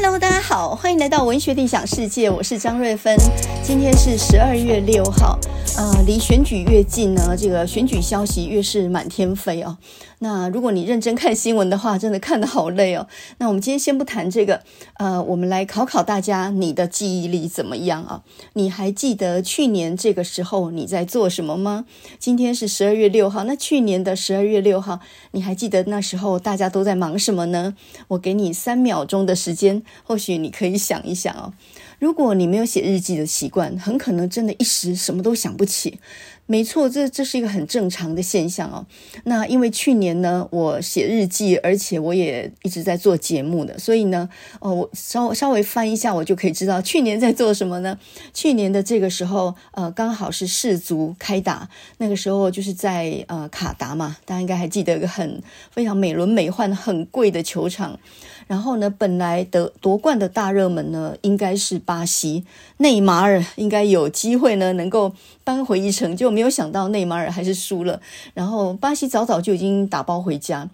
Hello，大家好，欢迎来到文学理想世界，我是张瑞芬。今天是十二月六号，呃，离选举越近呢，这个选举消息越是满天飞哦。那如果你认真看新闻的话，真的看得好累哦。那我们今天先不谈这个，呃，我们来考考大家，你的记忆力怎么样啊？你还记得去年这个时候你在做什么吗？今天是十二月六号，那去年的十二月六号，你还记得那时候大家都在忙什么呢？我给你三秒钟的时间，或许你可以想一想哦。如果你没有写日记的习惯，很可能真的一时什么都想不起。没错，这这是一个很正常的现象哦。那因为去年呢，我写日记，而且我也一直在做节目的，所以呢，哦，我稍稍微翻一下，我就可以知道去年在做什么呢？去年的这个时候，呃，刚好是世足开打，那个时候就是在呃卡达嘛，大家应该还记得一个很非常美轮美奂、很贵的球场。然后呢，本来得夺冠的大热门呢，应该是巴西，内马尔应该有机会呢，能够扳回一城，就没有想到内马尔还是输了，然后巴西早早就已经打包回家。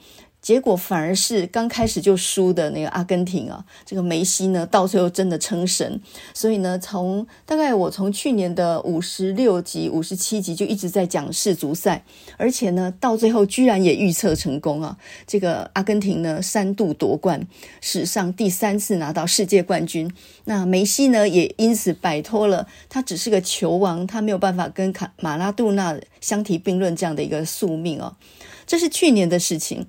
结果反而是刚开始就输的那个阿根廷啊，这个梅西呢，到最后真的称神。所以呢，从大概我从去年的五十六集、五十七集就一直在讲世足赛，而且呢，到最后居然也预测成功啊！这个阿根廷呢，三度夺冠，史上第三次拿到世界冠军。那梅西呢，也因此摆脱了他只是个球王，他没有办法跟卡马拉杜纳相提并论这样的一个宿命哦。这是去年的事情。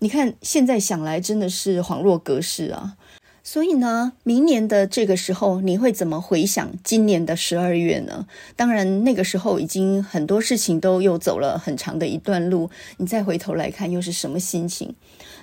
你看，现在想来真的是恍若隔世啊！所以呢，明年的这个时候，你会怎么回想今年的十二月呢？当然，那个时候已经很多事情都又走了很长的一段路，你再回头来看，又是什么心情？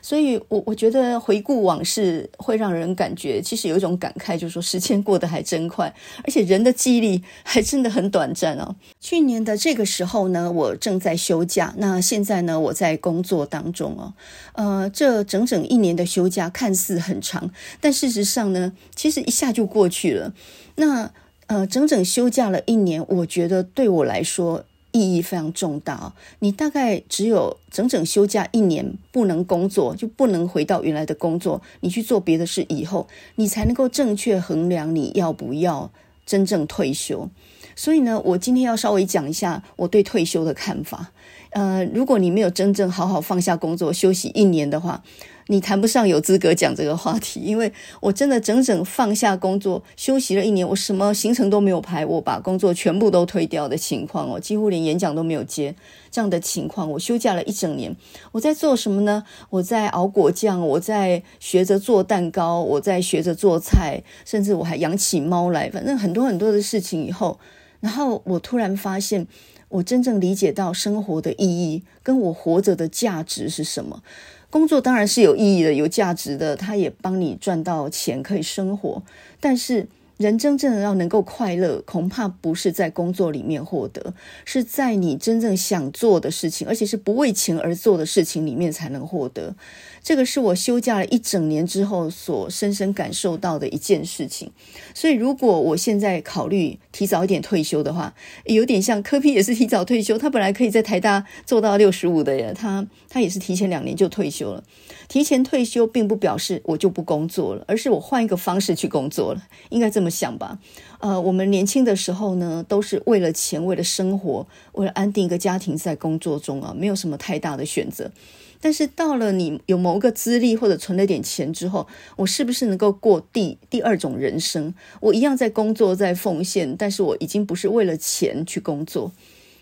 所以我，我觉得回顾往事会让人感觉，其实有一种感慨，就是说时间过得还真快，而且人的记忆力还真的很短暂哦。去年的这个时候呢，我正在休假，那现在呢，我在工作当中哦。呃，这整整一年的休假看似很长，但事实上呢，其实一下就过去了。那呃，整整休假了一年，我觉得对我来说，意义非常重大。你大概只有整整休假一年，不能工作，就不能回到原来的工作，你去做别的事以后，你才能够正确衡量你要不要真正退休。所以呢，我今天要稍微讲一下我对退休的看法。呃，如果你没有真正好好放下工作休息一年的话，你谈不上有资格讲这个话题，因为我真的整整放下工作休息了一年，我什么行程都没有排，我把工作全部都推掉的情况哦，几乎连演讲都没有接这样的情况，我休假了一整年，我在做什么呢？我在熬果酱，我在学着做蛋糕，我在学着做菜，甚至我还养起猫来，反正很多很多的事情以后，然后我突然发现，我真正理解到生活的意义，跟我活着的价值是什么。工作当然是有意义的、有价值的，它也帮你赚到钱，可以生活。但是，人真正要能够快乐，恐怕不是在工作里面获得，是在你真正想做的事情，而且是不为钱而做的事情里面才能获得。这个是我休假了一整年之后所深深感受到的一件事情。所以，如果我现在考虑提早一点退休的话，有点像柯 P 也是提早退休。他本来可以在台大做到六十五的呀，他他也是提前两年就退休了。提前退休并不表示我就不工作了，而是我换一个方式去工作了。应该这么想吧？呃，我们年轻的时候呢，都是为了钱、为了生活、为了安定一个家庭，在工作中啊，没有什么太大的选择。但是到了你有某个资历或者存了点钱之后，我是不是能够过第第二种人生？我一样在工作，在奉献，但是我已经不是为了钱去工作。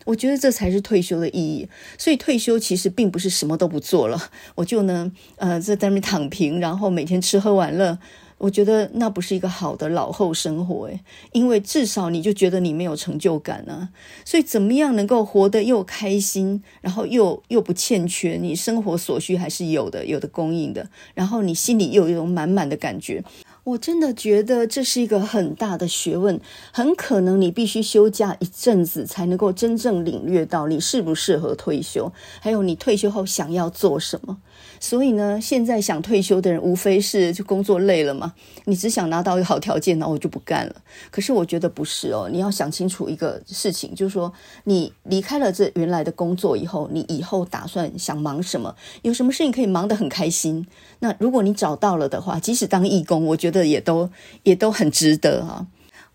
我觉得这才是退休的意义。所以退休其实并不是什么都不做了，我就呢，呃，在那边躺平，然后每天吃喝玩乐。我觉得那不是一个好的老后生活诶，因为至少你就觉得你没有成就感啊。所以怎么样能够活得又开心，然后又又不欠缺，你生活所需还是有的，有的供应的，然后你心里又有一种满满的感觉。我真的觉得这是一个很大的学问，很可能你必须休假一阵子才能够真正领略到你适不适合退休，还有你退休后想要做什么。所以呢，现在想退休的人，无非是就工作累了嘛，你只想拿到一个好条件，那我就不干了。可是我觉得不是哦，你要想清楚一个事情，就是说你离开了这原来的工作以后，你以后打算想忙什么？有什么事情可以忙得很开心？那如果你找到了的话，即使当义工，我觉得也都也都很值得哈。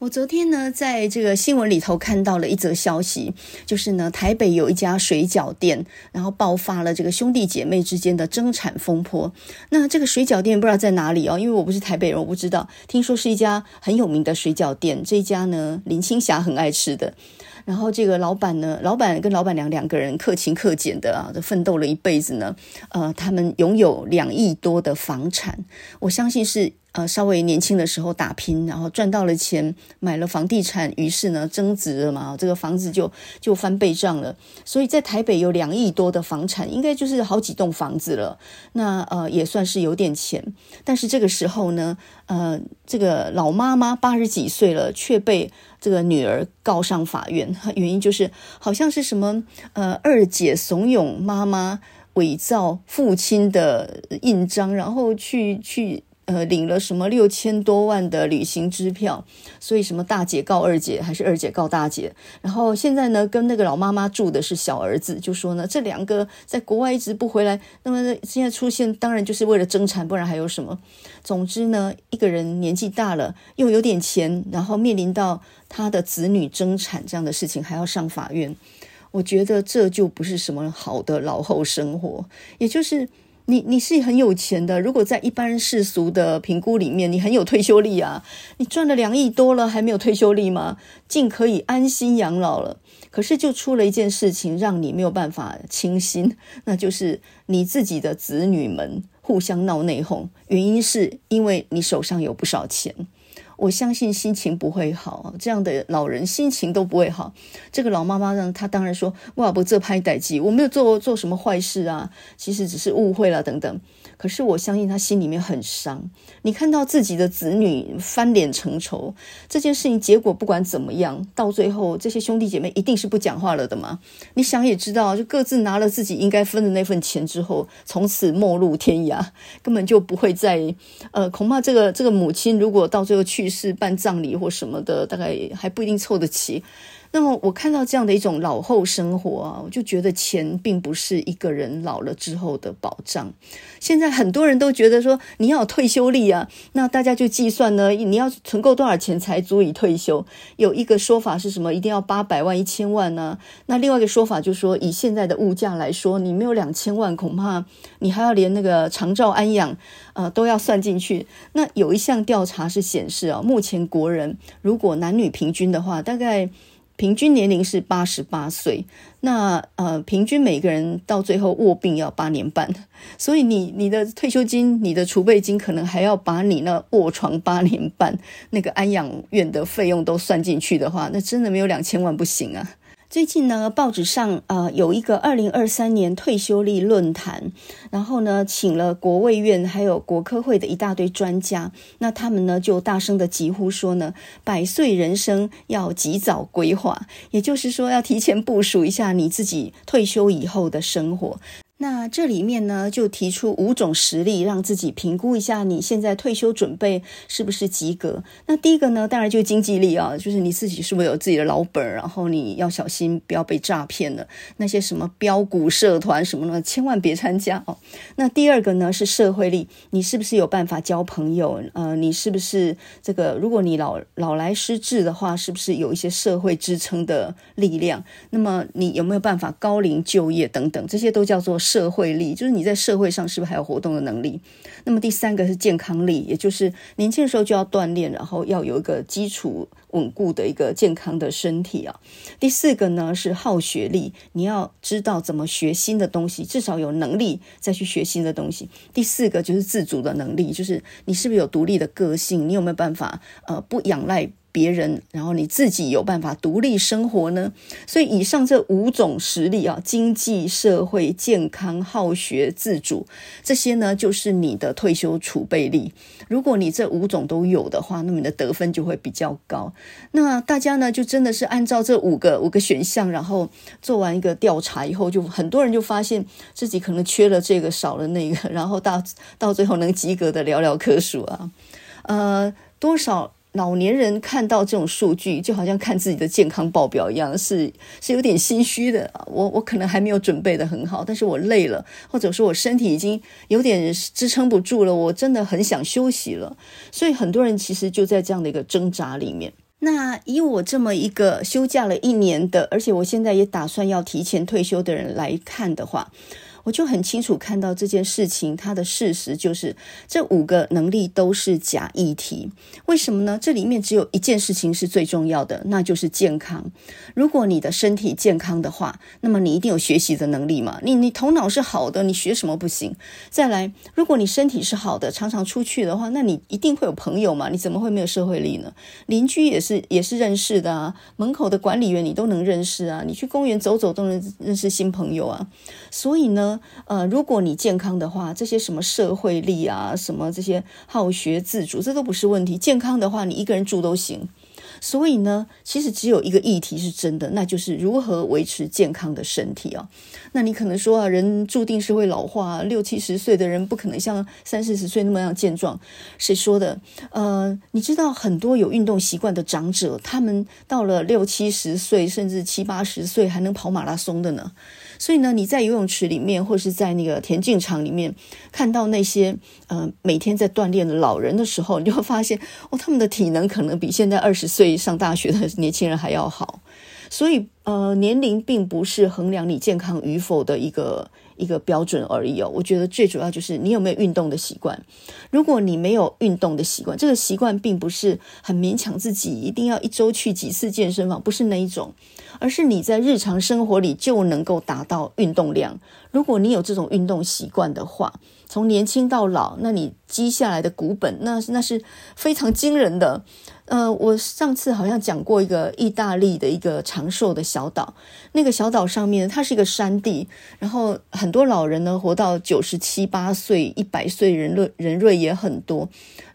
我昨天呢，在这个新闻里头看到了一则消息，就是呢，台北有一家水饺店，然后爆发了这个兄弟姐妹之间的争产风波。那这个水饺店不知道在哪里哦，因为我不是台北人，我不知道。听说是一家很有名的水饺店，这一家呢，林青霞很爱吃的。然后这个老板呢，老板跟老板娘两个人克勤克俭的啊，奋斗了一辈子呢，呃，他们拥有两亿多的房产，我相信是。呃，稍微年轻的时候打拼，然后赚到了钱，买了房地产，于是呢增值了嘛，这个房子就就翻倍涨了。所以在台北有两亿多的房产，应该就是好几栋房子了。那呃也算是有点钱，但是这个时候呢，呃，这个老妈妈八十几岁了，却被这个女儿告上法院，原因就是好像是什么呃二姐怂恿妈妈伪造父亲的印章，然后去去。呃，领了什么六千多万的旅行支票，所以什么大姐告二姐，还是二姐告大姐？然后现在呢，跟那个老妈妈住的是小儿子，就说呢，这两个在国外一直不回来，那么现在出现，当然就是为了争产，不然还有什么？总之呢，一个人年纪大了，又有点钱，然后面临到他的子女争产这样的事情，还要上法院，我觉得这就不是什么好的老后生活，也就是。你你是很有钱的，如果在一般世俗的评估里面，你很有退休力啊，你赚了两亿多了，还没有退休力吗？尽可以安心养老了。可是就出了一件事情，让你没有办法清心，那就是你自己的子女们互相闹内讧，原因是因为你手上有不少钱。我相信心情不会好，这样的老人心情都不会好。这个老妈妈呢，她当然说：“哇，不这拍歹机，我没有做做什么坏事啊，其实只是误会了等等。”可是我相信他心里面很伤。你看到自己的子女翻脸成仇，这件事情结果不管怎么样，到最后这些兄弟姐妹一定是不讲话了的嘛？你想也知道，就各自拿了自己应该分的那份钱之后，从此陌路天涯，根本就不会再呃，恐怕这个这个母亲如果到最后去。世办葬礼或什么的，大概还不一定凑得齐。那么我看到这样的一种老后生活啊，我就觉得钱并不是一个人老了之后的保障。现在很多人都觉得说你要有退休力啊，那大家就计算呢，你要存够多少钱才足以退休？有一个说法是什么？一定要八百万、一千万呢？那另外一个说法就是说，以现在的物价来说，你没有两千万，恐怕你还要连那个长照安养，呃，都要算进去。那有一项调查是显示啊，目前国人如果男女平均的话，大概。平均年龄是八十八岁，那呃，平均每个人到最后卧病要八年半，所以你你的退休金、你的储备金可能还要把你那卧床八年半那个安养院的费用都算进去的话，那真的没有两千万不行啊。最近呢，报纸上呃有一个二零二三年退休率论坛，然后呢，请了国卫院还有国科会的一大堆专家，那他们呢就大声的疾呼说呢，百岁人生要及早规划，也就是说要提前部署一下你自己退休以后的生活。那这里面呢，就提出五种实例，让自己评估一下你现在退休准备是不是及格。那第一个呢，当然就是经济力啊，就是你自己是不是有自己的老本，然后你要小心不要被诈骗了。那些什么标股社团什么的，千万别参加哦。那第二个呢是社会力，你是不是有办法交朋友？呃，你是不是这个？如果你老老来失智的话，是不是有一些社会支撑的力量？那么你有没有办法高龄就业等等？这些都叫做。社会力就是你在社会上是不是还有活动的能力？那么第三个是健康力，也就是年轻的时候就要锻炼，然后要有一个基础稳固的一个健康的身体啊。第四个呢是好学力，你要知道怎么学新的东西，至少有能力再去学新的东西。第四个就是自主的能力，就是你是不是有独立的个性，你有没有办法呃不仰赖。别人，然后你自己有办法独立生活呢？所以以上这五种实力啊，经济、社会、健康、好学、自主，这些呢，就是你的退休储备力。如果你这五种都有的话，那么你的得分就会比较高。那大家呢，就真的是按照这五个五个选项，然后做完一个调查以后，就很多人就发现自己可能缺了这个，少了那个，然后到到最后能及格的寥寥可数啊。呃，多少老年人看到这种数据，就好像看自己的健康报表一样，是是有点心虚的。我我可能还没有准备得很好，但是我累了，或者说我身体已经有点支撑不住了，我真的很想休息了。所以很多人其实就在这样的一个挣扎里面。那以我这么一个休假了一年的，而且我现在也打算要提前退休的人来看的话。我就很清楚看到这件事情，它的事实就是这五个能力都是假议题。为什么呢？这里面只有一件事情是最重要的，那就是健康。如果你的身体健康的话，那么你一定有学习的能力嘛。你你头脑是好的，你学什么不行？再来，如果你身体是好的，常常出去的话，那你一定会有朋友嘛。你怎么会没有社会力呢？邻居也是也是认识的啊，门口的管理员你都能认识啊，你去公园走走都能认识新朋友啊。所以呢。呃，如果你健康的话，这些什么社会力啊，什么这些好学自主，这都不是问题。健康的话，你一个人住都行。所以呢，其实只有一个议题是真的，那就是如何维持健康的身体啊。那你可能说啊，人注定是会老化，六七十岁的人不可能像三四十岁那么样健壮。谁说的？呃，你知道很多有运动习惯的长者，他们到了六七十岁，甚至七八十岁还能跑马拉松的呢。所以呢，你在游泳池里面，或是在那个田径场里面，看到那些呃每天在锻炼的老人的时候，你就会发现，哦，他们的体能可能比现在二十岁上大学的年轻人还要好。所以，呃，年龄并不是衡量你健康与否的一个一个标准而已。我觉得最主要就是你有没有运动的习惯。如果你没有运动的习惯，这个习惯并不是很勉强自己一定要一周去几次健身房，不是那一种，而是你在日常生活里就能够达到运动量。如果你有这种运动习惯的话，从年轻到老，那你积下来的股本，那那是非常惊人的。呃，我上次好像讲过一个意大利的一个长寿的小岛，那个小岛上面它是一个山地，然后很多老人呢活到九十七八岁、一百岁，人瑞人瑞也很多，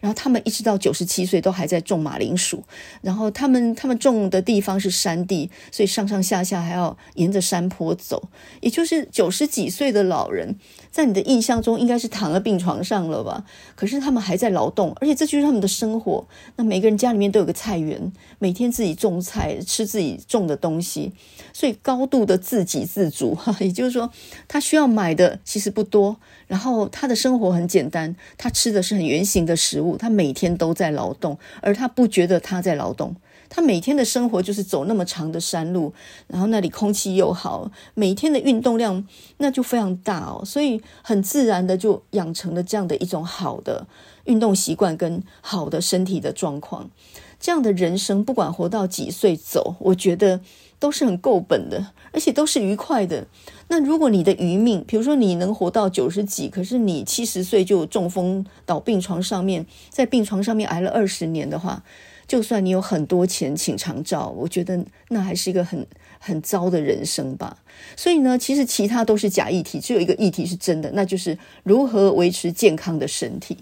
然后他们一直到九十七岁都还在种马铃薯，然后他们他们种的地方是山地，所以上上下下还要沿着山坡走，也就是九十几岁的老人，在你的印象中应该是躺在病床上了吧？可是他们还在劳动，而且这就是他们的生活。那每个人家里面。都有个菜园，每天自己种菜，吃自己种的东西，所以高度的自给自足哈。也就是说，他需要买的其实不多，然后他的生活很简单，他吃的是很原形的食物，他每天都在劳动，而他不觉得他在劳动。他每天的生活就是走那么长的山路，然后那里空气又好，每天的运动量那就非常大哦，所以很自然的就养成了这样的一种好的运动习惯跟好的身体的状况。这样的人生，不管活到几岁走，我觉得都是很够本的，而且都是愉快的。那如果你的余命，比如说你能活到九十几，可是你七十岁就中风倒病床上面，在病床上面挨了二十年的话，就算你有很多钱请长照，我觉得那还是一个很很糟的人生吧。所以呢，其实其他都是假议题，只有一个议题是真的，那就是如何维持健康的身体。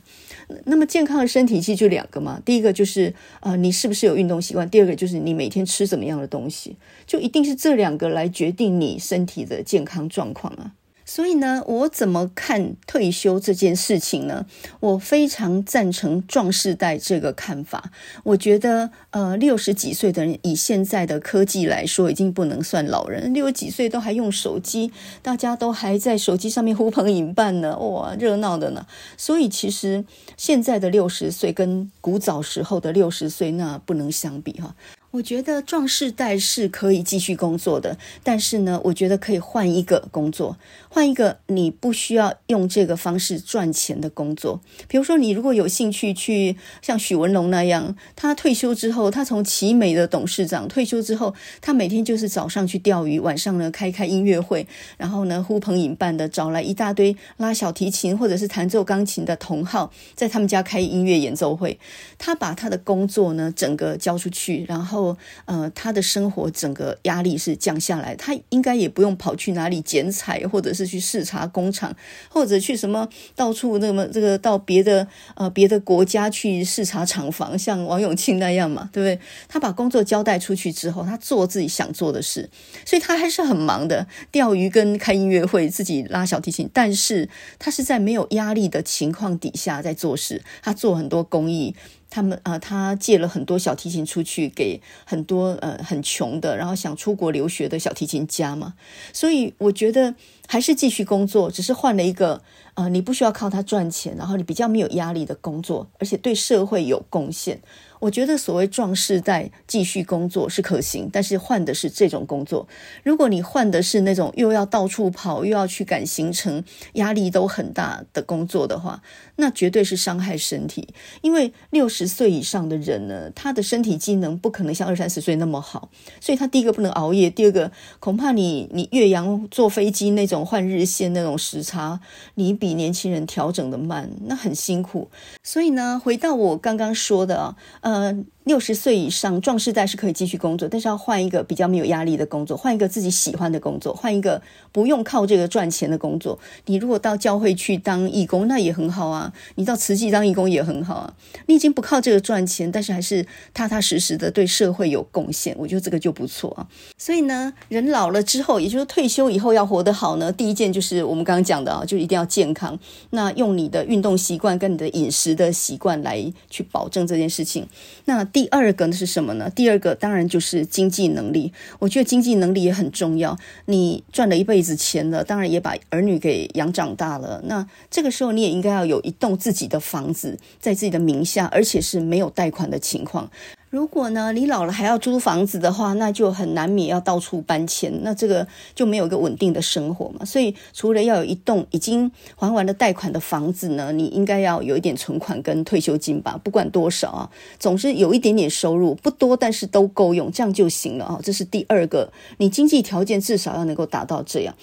那么健康的身体其实就两个嘛，第一个就是啊、呃，你是不是有运动习惯？第二个就是你每天吃怎么样的东西，就一定是这两个来决定你身体的健康状况啊。所以呢，我怎么看退休这件事情呢？我非常赞成壮世代这个看法。我觉得，呃，六十几岁的人，以现在的科技来说，已经不能算老人。六十几岁都还用手机，大家都还在手机上面呼朋引伴呢，哇，热闹的呢。所以，其实现在的六十岁跟古早时候的六十岁那不能相比哈。我觉得壮士代是可以继续工作的，但是呢，我觉得可以换一个工作，换一个你不需要用这个方式赚钱的工作。比如说，你如果有兴趣去像许文龙那样，他退休之后，他从奇美的董事长退休之后，他每天就是早上去钓鱼，晚上呢开开音乐会，然后呢呼朋引伴的找来一大堆拉小提琴或者是弹奏钢琴的同好，在他们家开音乐演奏会。他把他的工作呢整个交出去，然后。呃，他的生活整个压力是降下来，他应该也不用跑去哪里剪彩，或者是去视察工厂，或者去什么到处那么这个到别的呃别的国家去视察厂房，像王永庆那样嘛，对不对？他把工作交代出去之后，他做自己想做的事，所以他还是很忙的，钓鱼跟开音乐会，自己拉小提琴，但是他是在没有压力的情况底下在做事，他做很多公益。他们啊、他借了很多小提琴出去给很多呃很穷的，然后想出国留学的小提琴家嘛。所以我觉得还是继续工作，只是换了一个呃，你不需要靠他赚钱，然后你比较没有压力的工作，而且对社会有贡献。我觉得所谓壮士代继续工作是可行，但是换的是这种工作。如果你换的是那种又要到处跑，又要去赶行程，压力都很大的工作的话，那绝对是伤害身体。因为六十岁以上的人呢，他的身体机能不可能像二三十岁那么好，所以他第一个不能熬夜，第二个恐怕你你岳阳坐飞机那种换日线那种时差，你比年轻人调整的慢，那很辛苦。所以呢，回到我刚刚说的啊，呃。六十岁以上壮士代是可以继续工作，但是要换一个比较没有压力的工作，换一个自己喜欢的工作，换一个不用靠这个赚钱的工作。你如果到教会去当义工，那也很好啊；你到慈济当义工也很好啊。你已经不靠这个赚钱，但是还是踏踏实实的对社会有贡献，我觉得这个就不错啊。所以呢，人老了之后，也就是退休以后要活得好呢，第一件就是我们刚刚讲的啊，就一定要健康。那用你的运动习惯跟你的饮食的习惯来去保证这件事情。那第二个呢是什么呢？第二个当然就是经济能力。我觉得经济能力也很重要。你赚了一辈子钱了，当然也把儿女给养长大了。那这个时候你也应该要有一栋自己的房子在自己的名下，而且是没有贷款的情况。如果呢，你老了还要租房子的话，那就很难免要到处搬迁，那这个就没有一个稳定的生活嘛。所以，除了要有一栋已经还完了贷款的房子呢，你应该要有一点存款跟退休金吧，不管多少啊，总是有一点点收入，不多，但是都够用，这样就行了啊。这是第二个，你经济条件至少要能够达到这样。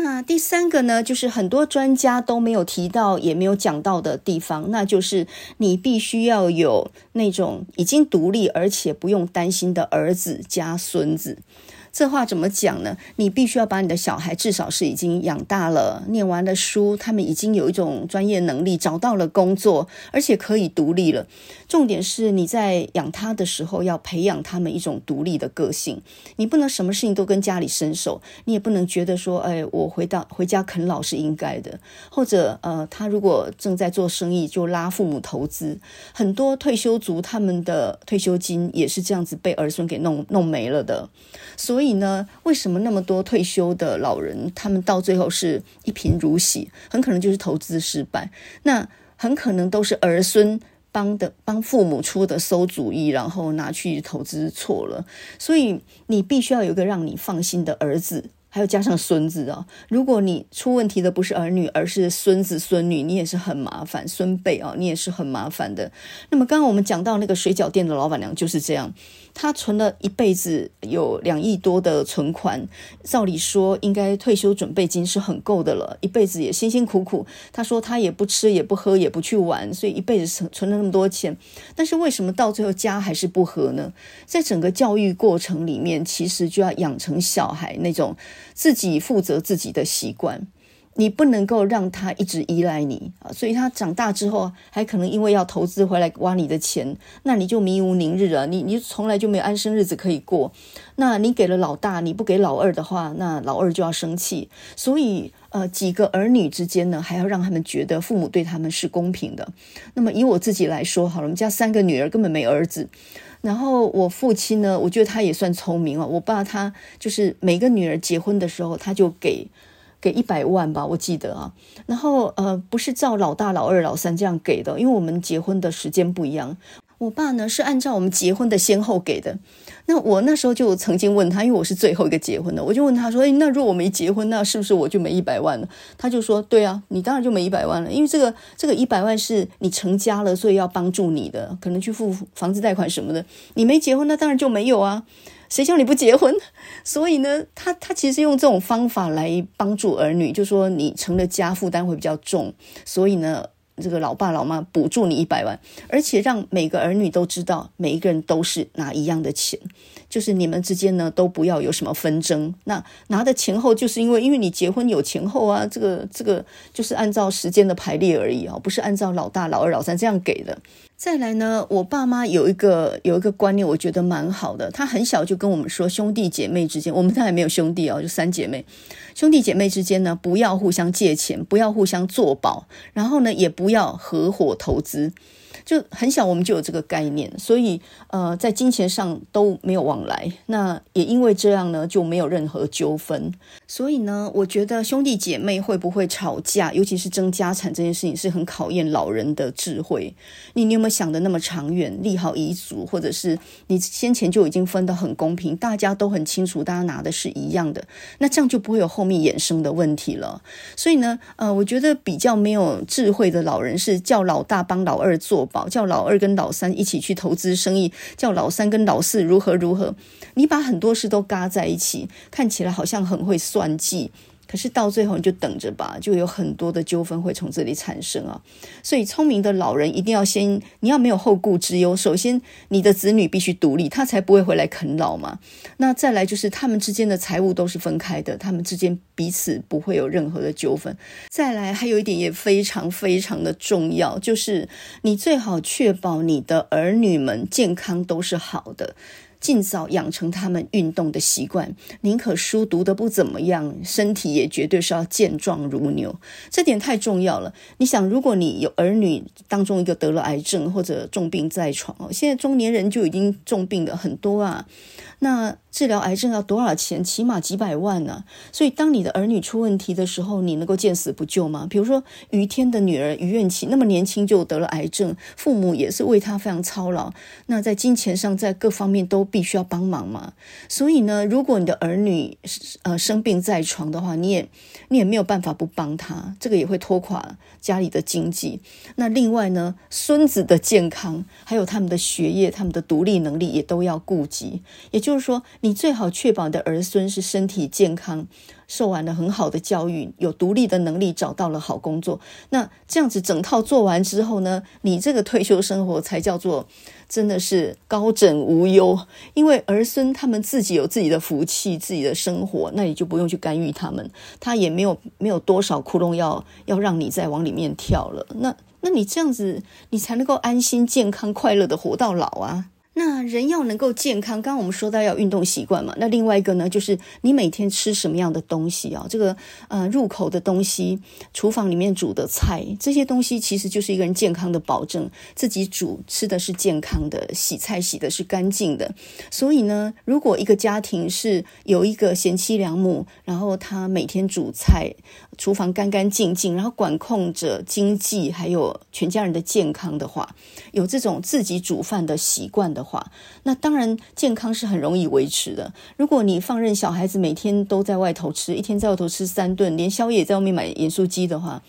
那第三个呢，就是很多专家都没有提到，也没有讲到的地方，那就是你必须要有那种已经独立而且不用担心的儿子加孙子。这话怎么讲呢？你必须要把你的小孩至少是已经养大了，念完了书，他们已经有一种专业能力，找到了工作，而且可以独立了。重点是你在养他的时候，要培养他们一种独立的个性。你不能什么事情都跟家里伸手，你也不能觉得说，哎，我回到回家啃老是应该的。或者，呃，他如果正在做生意，就拉父母投资。很多退休族他们的退休金也是这样子被儿孙给弄弄没了的。所以所以呢，为什么那么多退休的老人，他们到最后是一贫如洗？很可能就是投资失败，那很可能都是儿孙帮的，帮父母出的馊主意，然后拿去投资错了。所以你必须要有一个让你放心的儿子。还有加上孙子啊，如果你出问题的不是儿女，而是孙子孙女，你也是很麻烦。孙辈啊，你也是很麻烦的。那么刚刚我们讲到那个水饺店的老板娘就是这样，他存了一辈子有两亿多的存款，照理说应该退休准备金是很够的了，一辈子也辛辛苦苦。他说他也不吃也不喝也不去玩，所以一辈子存存了那么多钱，但是为什么到最后家还是不和呢？在整个教育过程里面，其实就要养成小孩那种。自己负责自己的习惯，你不能够让他一直依赖你啊！所以他长大之后，还可能因为要投资回来挖你的钱，那你就迷无宁日了。你你从来就没有安生日子可以过。那你给了老大，你不给老二的话，那老二就要生气。所以呃，几个儿女之间呢，还要让他们觉得父母对他们是公平的。那么以我自己来说，好了，我们家三个女儿根本没儿子。然后我父亲呢，我觉得他也算聪明啊。我爸他就是每个女儿结婚的时候，他就给给一百万吧，我记得啊。然后呃，不是照老大、老二、老三这样给的，因为我们结婚的时间不一样。我爸呢是按照我们结婚的先后给的。那我那时候就曾经问他，因为我是最后一个结婚的，我就问他说：“诶，那如果我没结婚，那是不是我就没一百万了？”他就说：“对啊，你当然就没一百万了，因为这个这个一百万是你成家了，所以要帮助你的，可能去付房子贷款什么的。你没结婚，那当然就没有啊。谁叫你不结婚？所以呢，他他其实用这种方法来帮助儿女，就说你成了家，负担会比较重，所以呢。”这个老爸老妈补助你一百万，而且让每个儿女都知道，每一个人都是拿一样的钱，就是你们之间呢都不要有什么纷争。那拿的前后，就是因为因为你结婚有前后啊，这个这个就是按照时间的排列而已啊，不是按照老大、老二、老三这样给的。再来呢，我爸妈有一个有一个观念，我觉得蛮好的。他很小就跟我们说，兄弟姐妹之间，我们现在还没有兄弟哦，就三姐妹。兄弟姐妹之间呢，不要互相借钱，不要互相作保，然后呢，也不要合伙投资。就很小，我们就有这个概念，所以呃，在金钱上都没有往来。那也因为这样呢，就没有任何纠纷。所以呢，我觉得兄弟姐妹会不会吵架，尤其是争家产这件事情，是很考验老人的智慧。你你有没有想得那么长远，立好遗嘱，或者是你先前就已经分得很公平，大家都很清楚，大家拿的是一样的，那这样就不会有后面衍生的问题了。所以呢，呃，我觉得比较没有智慧的老人是叫老大帮老二做。叫老二跟老三一起去投资生意，叫老三跟老四如何如何，你把很多事都嘎在一起，看起来好像很会算计。可是到最后你就等着吧，就有很多的纠纷会从这里产生啊！所以聪明的老人一定要先，你要没有后顾之忧。首先，你的子女必须独立，他才不会回来啃老嘛。那再来就是他们之间的财务都是分开的，他们之间彼此不会有任何的纠纷。再来，还有一点也非常非常的重要，就是你最好确保你的儿女们健康都是好的。尽早养成他们运动的习惯，宁可书读得不怎么样，身体也绝对是要健壮如牛，这点太重要了。你想，如果你有儿女当中一个得了癌症或者重病在床，现在中年人就已经重病的很多啊。那治疗癌症要多少钱？起码几百万呢、啊。所以，当你的儿女出问题的时候，你能够见死不救吗？比如说，于天的女儿于愿琪那么年轻就得了癌症，父母也是为她非常操劳。那在金钱上，在各方面都必须要帮忙嘛。所以呢，如果你的儿女呃生病在床的话，你也你也没有办法不帮他，这个也会拖垮家里的经济。那另外呢，孙子的健康，还有他们的学业、他们的独立能力，也都要顾及。也就是说，你最好确保你的儿孙是身体健康，受完了很好的教育，有独立的能力，找到了好工作。那这样子整套做完之后呢，你这个退休生活才叫做真的是高枕无忧。因为儿孙他们自己有自己的福气，自己的生活，那你就不用去干预他们，他也没有没有多少窟窿要要让你再往里面跳了。那那你这样子，你才能够安心、健康、快乐的活到老啊。那人要能够健康，刚刚我们说到要运动习惯嘛。那另外一个呢，就是你每天吃什么样的东西啊？这个呃，入口的东西，厨房里面煮的菜，这些东西其实就是一个人健康的保证。自己煮吃的是健康的，洗菜洗的是干净的。所以呢，如果一个家庭是有一个贤妻良母，然后他每天煮菜，厨房干干净净，然后管控着经济还有全家人的健康的话，有这种自己煮饭的习惯的话，那当然健康是很容易维持的。如果你放任小孩子每天都在外头吃，一天在外头吃三顿，连宵夜在外面买盐酥鸡的话，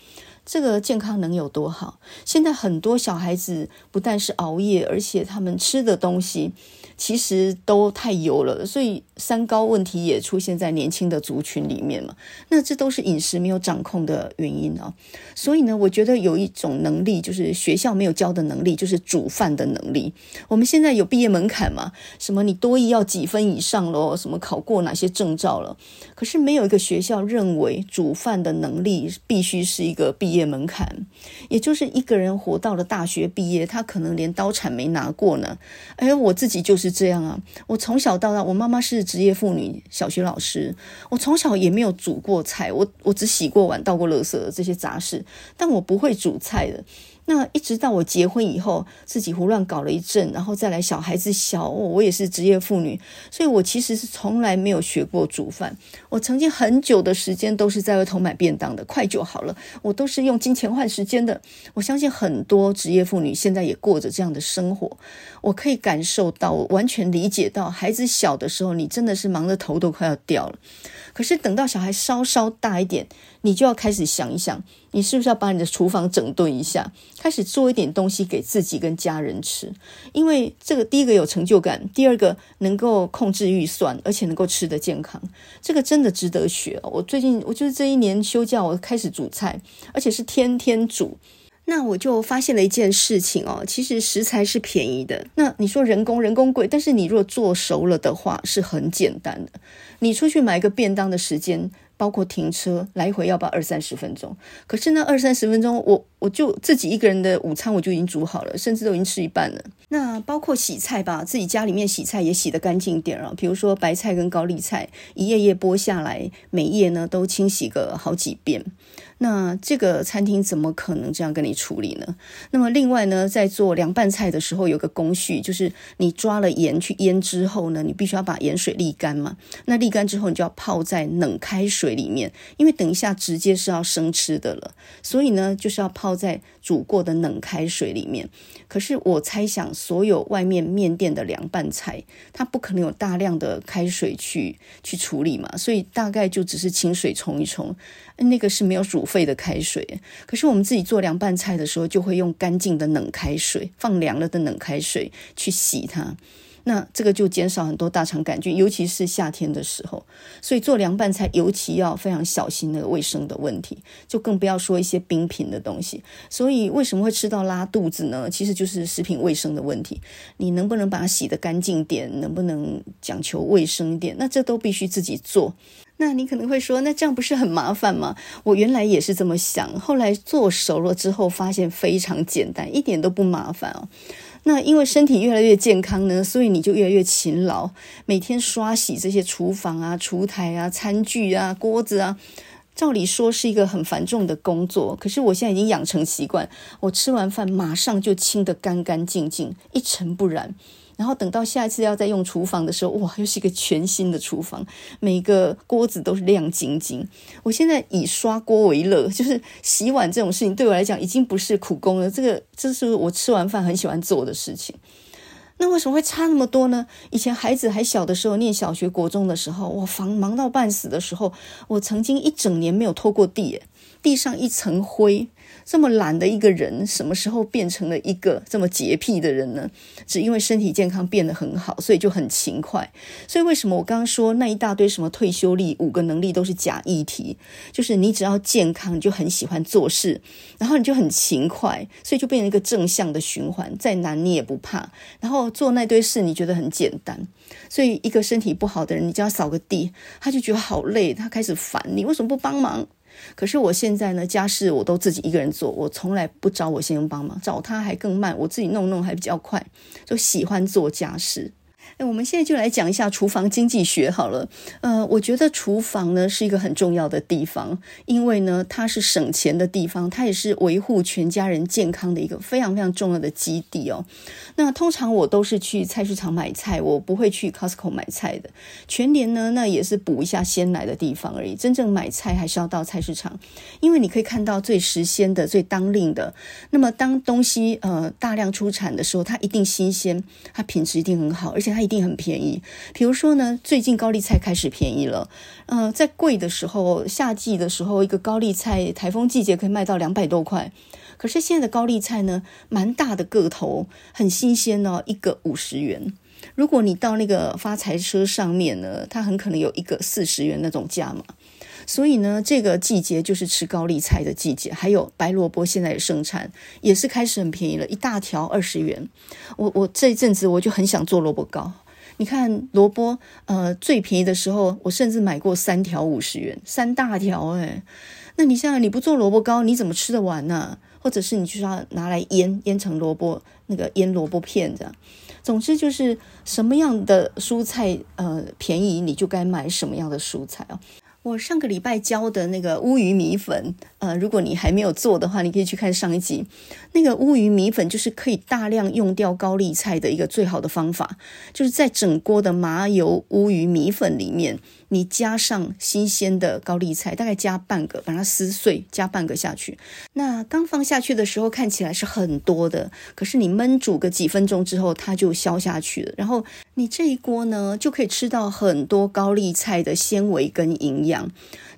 这个健康能有多好？现在很多小孩子不但是熬夜，而且他们吃的东西。其实都太油了，所以三高问题也出现在年轻的族群里面嘛。那这都是饮食没有掌控的原因啊。所以呢，我觉得有一种能力，就是学校没有教的能力，就是煮饭的能力。我们现在有毕业门槛嘛？什么你多艺要几分以上咯？什么考过哪些证照了？可是没有一个学校认为煮饭的能力必须是一个毕业门槛。也就是一个人活到了大学毕业，他可能连刀铲没拿过呢。哎，我自己就。是这样啊，我从小到大，我妈妈是职业妇女，小学老师，我从小也没有煮过菜，我我只洗过碗、倒过垃圾这些杂事，但我不会煮菜的。那一直到我结婚以后，自己胡乱搞了一阵，然后再来小孩子小，哦，我也是职业妇女，所以我其实是从来没有学过煮饭。我曾经很久的时间都是在外头买便当的，快就好了，我都是用金钱换时间的。我相信很多职业妇女现在也过着这样的生活，我可以感受到，我完全理解到，孩子小的时候，你真的是忙得头都快要掉了。可是等到小孩稍稍大一点，你就要开始想一想，你是不是要把你的厨房整顿一下，开始做一点东西给自己跟家人吃？因为这个第一个有成就感，第二个能够控制预算，而且能够吃得健康，这个真的值得学。我最近，我就是这一年休假，我开始煮菜，而且是天天煮。那我就发现了一件事情哦，其实食材是便宜的。那你说人工，人工贵，但是你如果做熟了的话，是很简单的。你出去买个便当的时间，包括停车来回要不要二三十分钟？可是那二三十分钟，我我就自己一个人的午餐我就已经煮好了，甚至都已经吃一半了。那包括洗菜吧，自己家里面洗菜也洗得干净点啊。比如说白菜跟高丽菜，一页页剥下来，每页呢都清洗个好几遍。那这个餐厅怎么可能这样跟你处理呢？那么另外呢，在做凉拌菜的时候，有个工序，就是你抓了盐去腌之后呢，你必须要把盐水沥干嘛。那沥干之后，你就要泡在冷开水里面，因为等一下直接是要生吃的了，所以呢，就是要泡在煮过的冷开水里面。可是我猜想，所有外面面店的凉拌菜，它不可能有大量的开水去去处理嘛，所以大概就只是清水冲一冲。那个是没有煮沸的开水，可是我们自己做凉拌菜的时候，就会用干净的冷开水，放凉了的冷开水去洗它。那这个就减少很多大肠杆菌，尤其是夏天的时候。所以做凉拌菜尤其要非常小心那个卫生的问题，就更不要说一些冰品的东西。所以为什么会吃到拉肚子呢？其实就是食品卫生的问题。你能不能把它洗得干净点？能不能讲求卫生一点？那这都必须自己做。那你可能会说，那这样不是很麻烦吗？我原来也是这么想，后来做熟了之后，发现非常简单，一点都不麻烦哦。那因为身体越来越健康呢，所以你就越来越勤劳，每天刷洗这些厨房啊、厨台啊、餐具啊、锅子啊，照理说是一个很繁重的工作，可是我现在已经养成习惯，我吃完饭马上就清得干干净净，一尘不染。然后等到下一次要再用厨房的时候，哇，又是一个全新的厨房，每个锅子都是亮晶晶。我现在以刷锅为乐，就是洗碗这种事情对我来讲已经不是苦工了。这个这是我吃完饭很喜欢做的事情。那为什么会差那么多呢？以前孩子还小的时候，念小学、国中的时候，我忙忙到半死的时候，我曾经一整年没有拖过地，地上一层灰。这么懒的一个人，什么时候变成了一个这么洁癖的人呢？只因为身体健康变得很好，所以就很勤快。所以为什么我刚刚说那一大堆什么退休力、五个能力都是假议题？就是你只要健康，你就很喜欢做事，然后你就很勤快，所以就变成一个正向的循环。再难你也不怕，然后做那堆事你觉得很简单。所以一个身体不好的人，你叫他扫个地，他就觉得好累，他开始烦你，为什么不帮忙？可是我现在呢，家事我都自己一个人做，我从来不找我先生帮忙，找他还更慢，我自己弄弄还比较快，就喜欢做家事。哎，我们现在就来讲一下厨房经济学好了。呃，我觉得厨房呢是一个很重要的地方，因为呢它是省钱的地方，它也是维护全家人健康的一个非常非常重要的基地哦。那通常我都是去菜市场买菜，我不会去 Costco 买菜的。全年呢，那也是补一下鲜奶的地方而已。真正买菜还是要到菜市场，因为你可以看到最时鲜的、最当令的。那么当东西呃大量出产的时候，它一定新鲜，它品质一定很好，而且它。一定很便宜。比如说呢，最近高丽菜开始便宜了。嗯、呃，在贵的时候，夏季的时候，一个高丽菜台风季节可以卖到两百多块。可是现在的高丽菜呢，蛮大的个头，很新鲜哦，一个五十元。如果你到那个发财车上面呢，它很可能有一个四十元那种价嘛。所以呢，这个季节就是吃高丽菜的季节，还有白萝卜现在也盛产，也是开始很便宜了，一大条二十元。我我这一阵子我就很想做萝卜糕。你看萝卜，呃，最便宜的时候，我甚至买过三条五十元，三大条哎。那你像你不做萝卜糕，你怎么吃得完呢？或者是你就是要拿来腌，腌成萝卜那个腌萝卜片这样。总之就是什么样的蔬菜呃便宜，你就该买什么样的蔬菜哦。我上个礼拜教的那个乌鱼米粉，呃，如果你还没有做的话，你可以去看上一集。那个乌鱼米粉就是可以大量用掉高丽菜的一个最好的方法，就是在整锅的麻油乌鱼米粉里面，你加上新鲜的高丽菜，大概加半个，把它撕碎，加半个下去。那刚放下去的时候看起来是很多的，可是你焖煮个几分钟之后，它就消下去了。然后你这一锅呢，就可以吃到很多高丽菜的纤维跟营养。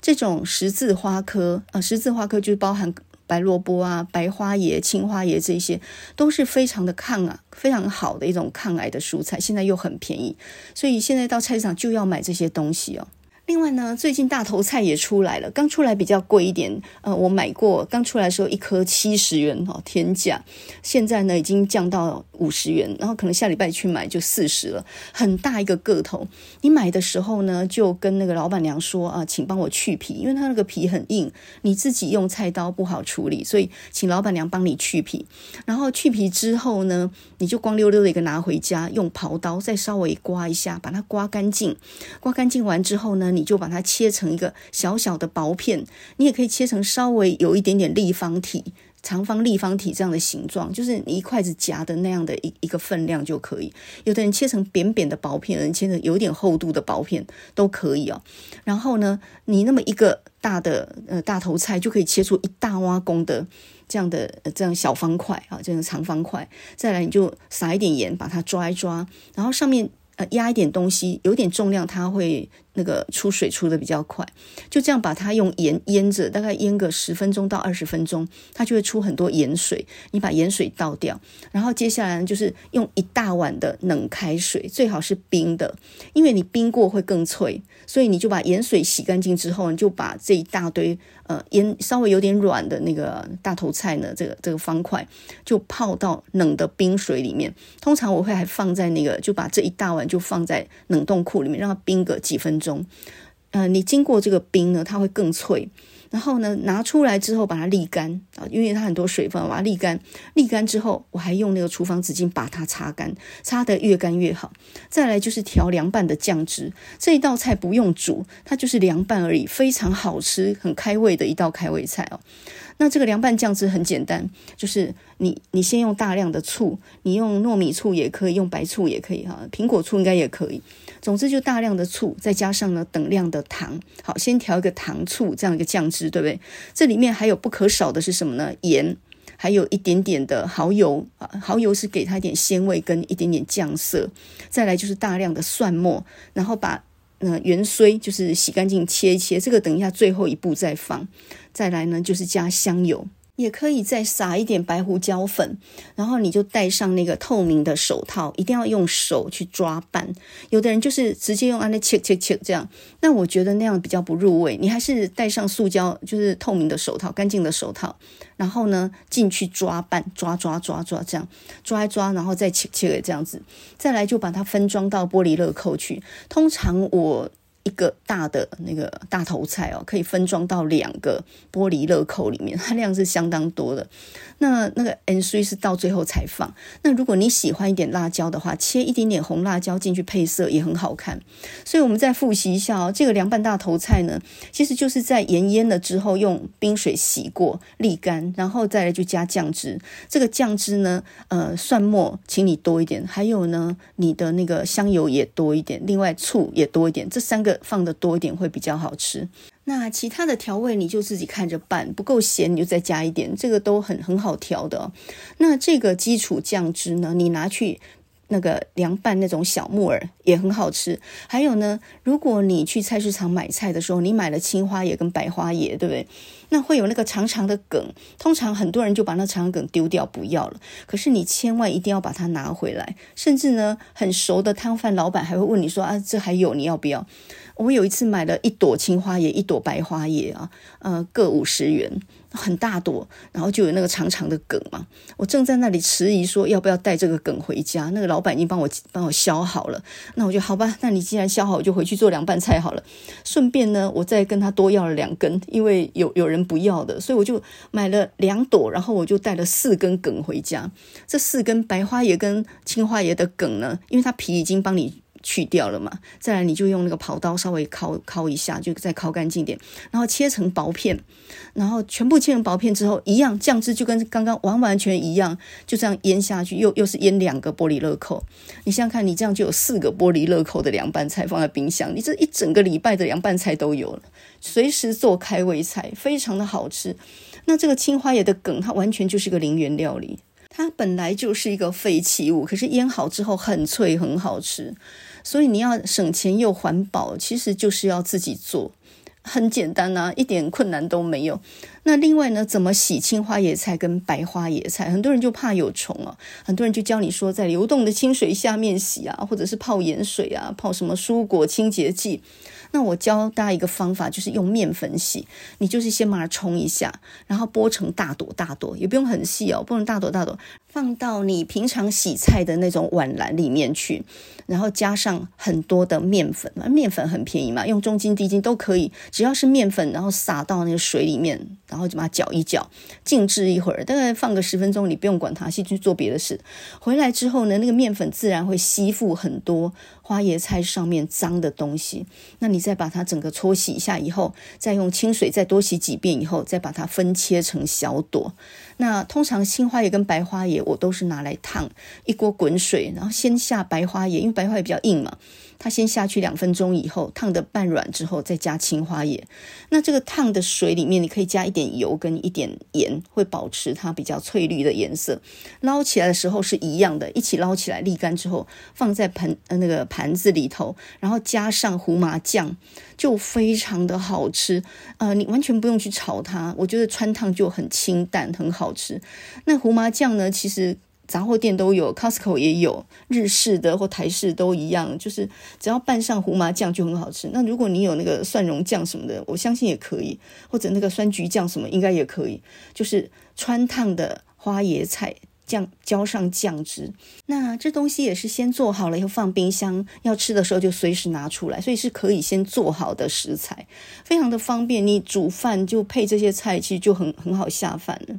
这种十字花科，呃，十字花科就是包含白萝卜啊、白花椰、青花椰这些，都是非常的抗啊，非常好的一种抗癌的蔬菜，现在又很便宜，所以现在到菜市场就要买这些东西哦。另外呢，最近大头菜也出来了，刚出来比较贵一点。呃，我买过，刚出来的时候一颗七十元哦，天价。现在呢，已经降到五十元，然后可能下礼拜去买就四十了，很大一个个头。你买的时候呢，就跟那个老板娘说啊，请帮我去皮，因为它那个皮很硬，你自己用菜刀不好处理，所以请老板娘帮你去皮。然后去皮之后呢，你就光溜溜的一个拿回家，用刨刀再稍微刮一下，把它刮干净。刮干净完之后呢，你就把它切成一个小小的薄片，你也可以切成稍微有一点点立方体、长方立方体这样的形状，就是你一筷子夹的那样的一一个分量就可以。有的人切成扁扁的薄片，有人切成有点厚度的薄片都可以哦。然后呢，你那么一个大的呃大头菜就可以切出一大挖工的这样的这样小方块啊，这样长方块。再来你就撒一点盐，把它抓一抓，然后上面呃压一点东西，有点重量，它会。那个出水出的比较快，就这样把它用盐腌着，大概腌个十分钟到二十分钟，它就会出很多盐水。你把盐水倒掉，然后接下来就是用一大碗的冷开水，最好是冰的，因为你冰过会更脆。所以你就把盐水洗干净之后，你就把这一大堆呃盐稍微有点软的那个大头菜呢，这个这个方块就泡到冷的冰水里面。通常我会还放在那个，就把这一大碗就放在冷冻库里面，让它冰个几分钟。中，呃，你经过这个冰呢，它会更脆。然后呢，拿出来之后把它沥干啊，因为它很多水分，把它沥干。沥干之后，我还用那个厨房纸巾把它擦干，擦得越干越好。再来就是调凉拌的酱汁，这一道菜不用煮，它就是凉拌而已，非常好吃，很开胃的一道开胃菜哦。那这个凉拌酱汁很简单，就是你你先用大量的醋，你用糯米醋也可以，用白醋也可以哈，苹果醋应该也可以。总之就大量的醋，再加上呢等量的糖。好，先调一个糖醋这样一个酱汁，对不对？这里面还有不可少的是什么呢？盐，还有一点点的蚝油啊，蚝油是给它一点鲜味跟一点点酱色。再来就是大量的蒜末，然后把嗯芫荽就是洗干净切一切，这个等一下最后一步再放。再来呢，就是加香油，也可以再撒一点白胡椒粉，然后你就戴上那个透明的手套，一定要用手去抓拌。有的人就是直接用安利切切切这样，那我觉得那样比较不入味。你还是戴上塑胶，就是透明的手套，干净的手套，然后呢进去抓拌，抓抓抓抓这样抓一抓，然后再切切这样子，再来就把它分装到玻璃乐扣去。通常我。一个大的那个大头菜哦，可以分装到两个玻璃乐扣里面，它量是相当多的。那那个盐水是到最后才放。那如果你喜欢一点辣椒的话，切一点点红辣椒进去配色也很好看。所以我们再复习一下哦，这个凉拌大头菜呢，其实就是在盐腌了之后，用冰水洗过沥干，然后再来就加酱汁。这个酱汁呢，呃，蒜末请你多一点，还有呢，你的那个香油也多一点，另外醋也多一点，这三个。放的多一点会比较好吃。那其他的调味你就自己看着办，不够咸你就再加一点，这个都很很好调的。那这个基础酱汁呢，你拿去。那个凉拌那种小木耳也很好吃。还有呢，如果你去菜市场买菜的时候，你买了青花叶跟白花叶，对不对？那会有那个长长的梗，通常很多人就把那长梗丢掉不要了。可是你千万一定要把它拿回来，甚至呢，很熟的摊贩老板还会问你说啊，这还有你要不要？我有一次买了一朵青花叶，一朵白花叶啊，呃，各五十元。很大朵，然后就有那个长长的梗嘛。我正在那里迟疑，说要不要带这个梗回家。那个老板已经帮我帮我削好了，那我就好吧。那你既然削好，我就回去做凉拌菜好了。顺便呢，我再跟他多要了两根，因为有有人不要的，所以我就买了两朵，然后我就带了四根梗回家。这四根白花叶跟青花叶的梗呢，因为它皮已经帮你。去掉了嘛。再来，你就用那个刨刀稍微敲敲一下，就再敲干净点，然后切成薄片，然后全部切成薄片之后，一样酱汁就跟刚刚完完全一样，就这样腌下去，又又是腌两个玻璃乐扣。你想想看，你这样就有四个玻璃乐扣的凉拌菜放在冰箱，你这一整个礼拜的凉拌菜都有了，随时做开胃菜，非常的好吃。那这个青花野的梗，它完全就是个零元料理。它本来就是一个废弃物，可是腌好之后很脆，很好吃。所以你要省钱又环保，其实就是要自己做，很简单啊，一点困难都没有。那另外呢，怎么洗青花野菜跟白花野菜？很多人就怕有虫啊，很多人就教你说，在流动的清水下面洗啊，或者是泡盐水啊，泡什么蔬果清洁剂。那我教大家一个方法，就是用面粉洗。你就是先把它冲一下，然后剥成大朵大朵，也不用很细哦，剥成大朵大朵，放到你平常洗菜的那种碗篮里面去，然后加上很多的面粉，面粉很便宜嘛，用中筋、低筋都可以，只要是面粉，然后撒到那个水里面，然后就把它搅一搅，静置一会儿，大概放个十分钟，你不用管它，先去做别的事。回来之后呢，那个面粉自然会吸附很多花椰菜上面脏的东西，那你。再把它整个搓洗一下以后，再用清水再多洗几遍以后，再把它分切成小朵。那通常青花椰跟白花椰我都是拿来烫，一锅滚水，然后先下白花椰，因为白花椰比较硬嘛。它先下去两分钟以后，烫的半软之后，再加青花椰。那这个烫的水里面，你可以加一点油跟一点盐，会保持它比较翠绿的颜色。捞起来的时候是一样的，一起捞起来沥干之后，放在盆呃那个盘子里头，然后加上胡麻酱，就非常的好吃。呃，你完全不用去炒它，我觉得穿烫就很清淡，很好吃。那胡麻酱呢，其实。杂货店都有，Costco 也有，日式的或台式都一样，就是只要拌上胡麻酱就很好吃。那如果你有那个蒜蓉酱什么的，我相信也可以，或者那个酸橘酱什么应该也可以。就是汆烫的花椰菜酱，浇上酱汁。那这东西也是先做好了以后放冰箱，要吃的时候就随时拿出来，所以是可以先做好的食材，非常的方便。你煮饭就配这些菜，其实就很很好下饭了。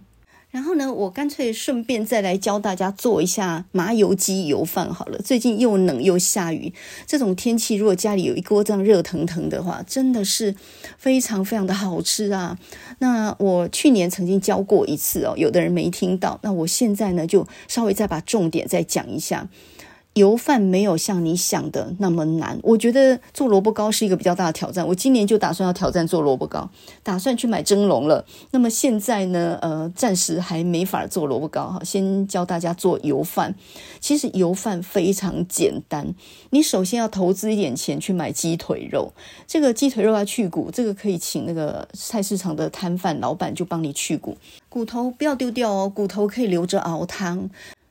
然后呢，我干脆顺便再来教大家做一下麻油鸡油饭好了。最近又冷又下雨，这种天气如果家里有一锅这样热腾腾的话，真的是非常非常的好吃啊。那我去年曾经教过一次哦，有的人没听到，那我现在呢就稍微再把重点再讲一下。油饭没有像你想的那么难，我觉得做萝卜糕是一个比较大的挑战。我今年就打算要挑战做萝卜糕，打算去买蒸笼了。那么现在呢，呃，暂时还没法做萝卜糕哈。先教大家做油饭，其实油饭非常简单。你首先要投资一点钱去买鸡腿肉，这个鸡腿肉要去骨，这个可以请那个菜市场的摊贩老板就帮你去骨，骨头不要丢掉哦，骨头可以留着熬汤。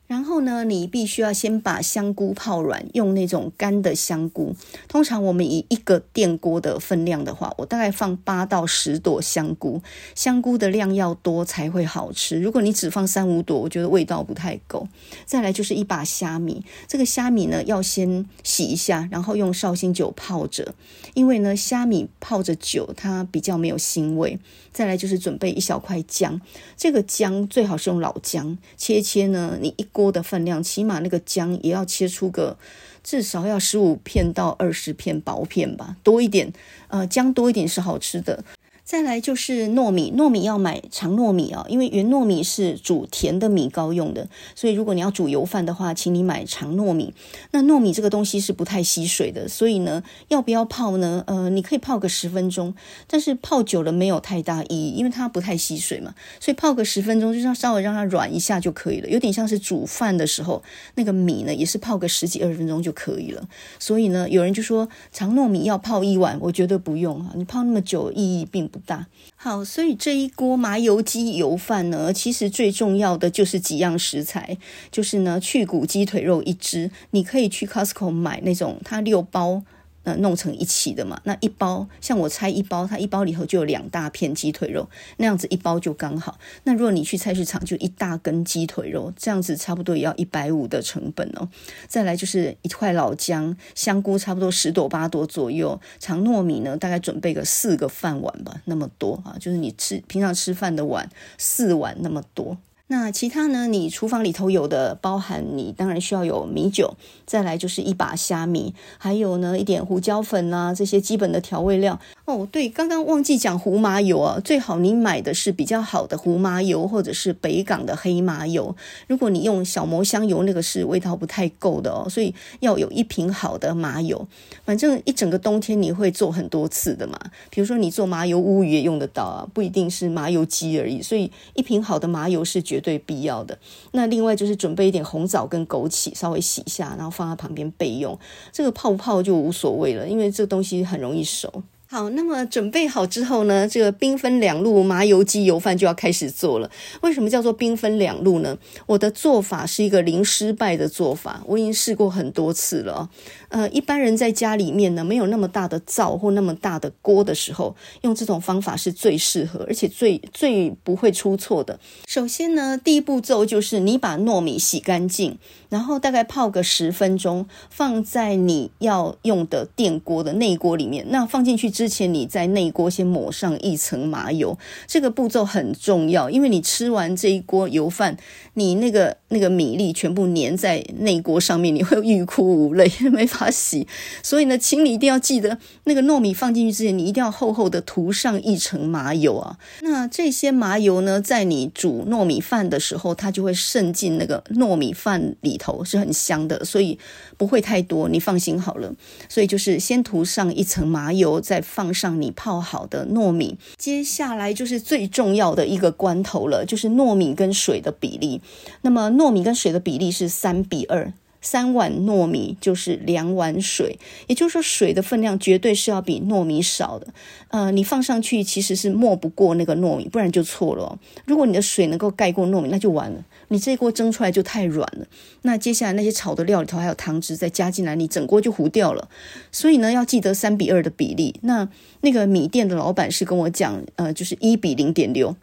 然后呢，你必须要先把香菇泡软，用那种干的香菇。通常我们以一个电锅的分量的话，我大概放八到十朵香菇，香菇的量要多才会好吃。如果你只放三五朵，我觉得味道不太够。再来就是一把虾米，这个虾米呢要先洗一下，然后用绍兴酒泡着，因为呢虾米泡着酒它比较没有腥味。再来就是准备一小块姜，这个姜最好是用老姜，切切呢，你一锅的分量，起码那个姜也要切出个至少要十五片到二十片薄片吧，多一点，呃，姜多一点是好吃的。再来就是糯米，糯米要买长糯米啊，因为圆糯米是煮甜的米糕用的，所以如果你要煮油饭的话，请你买长糯米。那糯米这个东西是不太吸水的，所以呢，要不要泡呢？呃，你可以泡个十分钟，但是泡久了没有太大意义，因为它不太吸水嘛，所以泡个十分钟，就让稍微让它软一下就可以了，有点像是煮饭的时候那个米呢，也是泡个十几二十分钟就可以了。所以呢，有人就说长糯米要泡一碗，我觉得不用啊，你泡那么久意义并不大。好，所以这一锅麻油鸡油饭呢，其实最重要的就是几样食材，就是呢去骨鸡腿肉一只，你可以去 Costco 买那种它六包。呃，弄成一起的嘛，那一包像我拆一包，它一包里头就有两大片鸡腿肉，那样子一包就刚好。那如果你去菜市场，就一大根鸡腿肉，这样子差不多也要一百五的成本哦。再来就是一块老姜，香菇差不多十朵八朵左右，长糯米呢大概准备个四个饭碗吧，那么多啊，就是你吃平常吃饭的碗四碗那么多。那其他呢？你厨房里头有的，包含你当然需要有米酒，再来就是一把虾米，还有呢一点胡椒粉啊，这些基本的调味料。哦，对，刚刚忘记讲胡麻油啊，最好你买的是比较好的胡麻油，或者是北港的黑麻油。如果你用小磨香油，那个是味道不太够的哦，所以要有一瓶好的麻油。反正一整个冬天你会做很多次的嘛，比如说你做麻油乌鱼也用得到啊，不一定是麻油鸡而已。所以一瓶好的麻油是绝对必要的。那另外就是准备一点红枣跟枸杞，稍微洗一下，然后放在旁边备用。这个泡不泡就无所谓了，因为这东西很容易熟。好，那么准备好之后呢，这个兵分两路麻油鸡油饭就要开始做了。为什么叫做兵分两路呢？我的做法是一个零失败的做法，我已经试过很多次了。呃，一般人在家里面呢，没有那么大的灶或那么大的锅的时候，用这种方法是最适合，而且最最不会出错的。首先呢，第一步骤就是你把糯米洗干净，然后大概泡个十分钟，放在你要用的电锅的内锅里面。那放进去之前，你在内锅先抹上一层麻油，这个步骤很重要，因为你吃完这一锅油饭，你那个那个米粒全部粘在内锅上面，你会欲哭无泪，没法洗。所以呢，请你一定要记得，那个糯米放进去之前，你一定要厚厚的涂上一层麻油啊。那这些麻油呢，在你煮糯米饭的时候，它就会渗进那个糯米饭里头，是很香的，所以不会太多，你放心好了。所以就是先涂上一层麻油，再放上你泡好的糯米。接下来就是最重要的一个关头了，就是糯米跟水的比例。那么糯米跟水的比例是三比二，三碗糯米就是两碗水，也就是说水的分量绝对是要比糯米少的。呃，你放上去其实是没不过那个糯米，不然就错了。如果你的水能够盖过糯米，那就完了，你这锅蒸出来就太软了。那接下来那些炒的料里头还有汤汁再加进来，你整锅就糊掉了。所以呢，要记得三比二的比例。那那个米店的老板是跟我讲，呃，就是一比零点六。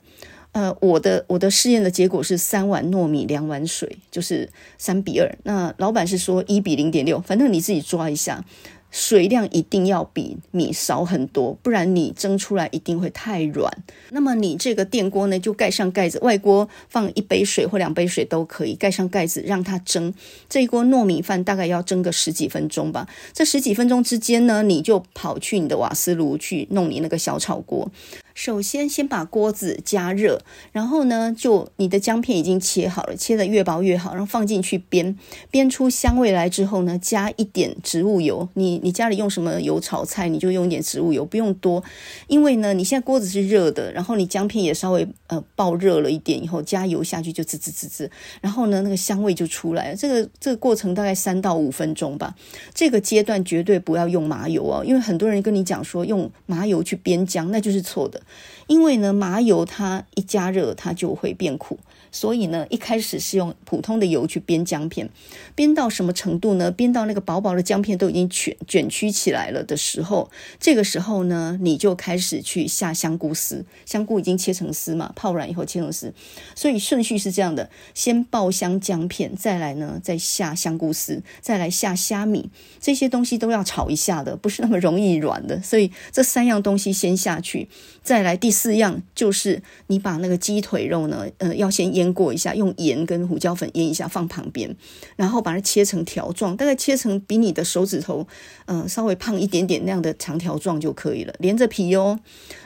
呃，我的我的试验的结果是三碗糯米两碗水，就是三比二。那老板是说一比零点六，反正你自己抓一下。水量一定要比米少很多，不然你蒸出来一定会太软。那么你这个电锅呢，就盖上盖子，外锅放一杯水或两杯水都可以，盖上盖子让它蒸。这一锅糯米饭大概要蒸个十几分钟吧。这十几分钟之间呢，你就跑去你的瓦斯炉去弄你那个小炒锅。首先，先把锅子加热，然后呢，就你的姜片已经切好了，切得越薄越好，然后放进去煸，煸出香味来之后呢，加一点植物油。你你家里用什么油炒菜，你就用一点植物油，不用多，因为呢，你现在锅子是热的，然后你姜片也稍微呃爆热了一点以后，加油下去就滋滋滋滋，然后呢，那个香味就出来了。这个这个过程大概三到五分钟吧。这个阶段绝对不要用麻油哦，因为很多人跟你讲说用麻油去煸姜，那就是错的。因为呢，麻油它一加热，它就会变苦。所以呢，一开始是用普通的油去煸姜片，煸到什么程度呢？煸到那个薄薄的姜片都已经卷卷曲起来了的时候，这个时候呢，你就开始去下香菇丝。香菇已经切成丝嘛，泡软以后切成丝，所以顺序是这样的：先爆香姜片，再来呢，再下香菇丝，再来下虾米。这些东西都要炒一下的，不是那么容易软的。所以这三样东西先下去，再来第四样就是你把那个鸡腿肉呢，呃，要先腌。腌过一下，用盐跟胡椒粉腌一下，放旁边，然后把它切成条状，大概切成比你的手指头，嗯、稍微胖一点点那样的长条状就可以了，连着皮哦。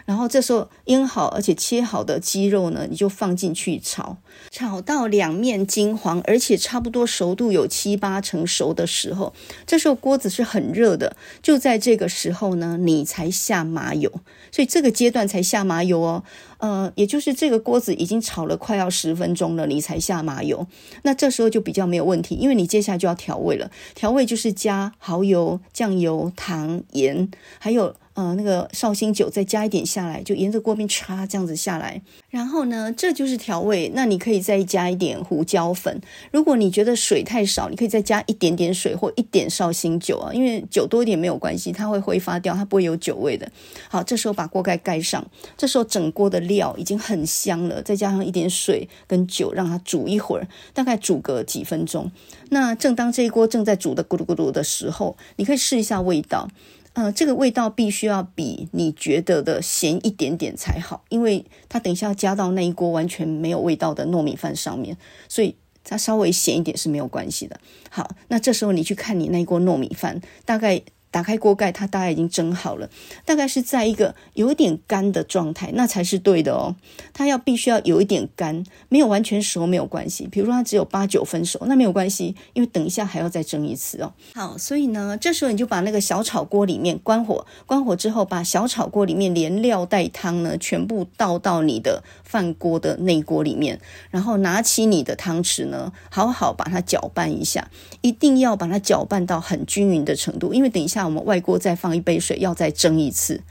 然后这时候腌好而且切好的鸡肉呢，你就放进去炒，炒到两面金黄，而且差不多熟度有七八成熟的时候，这时候锅子是很热的，就在这个时候呢，你才下麻油，所以这个阶段才下麻油哦。呃，也就是这个锅子已经炒了快要十分钟了，你才下麻油，那这时候就比较没有问题，因为你接下来就要调味了，调味就是加蚝油、酱油、糖、盐，还有。呃，那个绍兴酒再加一点下来，就沿着锅边唰这样子下来。然后呢，这就是调味。那你可以再加一点胡椒粉。如果你觉得水太少，你可以再加一点点水或一点绍兴酒啊，因为酒多一点没有关系，它会挥发掉，它不会有酒味的。好，这时候把锅盖盖上。这时候整锅的料已经很香了，再加上一点水跟酒，让它煮一会儿，大概煮个几分钟。那正当这一锅正在煮的咕噜咕噜的时候，你可以试一下味道。呃，这个味道必须要比你觉得的咸一点点才好，因为它等一下要加到那一锅完全没有味道的糯米饭上面，所以它稍微咸一点是没有关系的。好，那这时候你去看你那一锅糯米饭，大概。打开锅盖，它大概已经蒸好了，大概是在一个有一点干的状态，那才是对的哦。它要必须要有一点干，没有完全熟没有关系。比如说它只有八九分熟，那没有关系，因为等一下还要再蒸一次哦。好，所以呢，这时候你就把那个小炒锅里面关火，关火之后，把小炒锅里面连料带汤呢全部倒到你的饭锅的内锅里面，然后拿起你的汤匙呢，好好把它搅拌一下，一定要把它搅拌到很均匀的程度，因为等一下。我们外锅再放一杯水，要再蒸一次，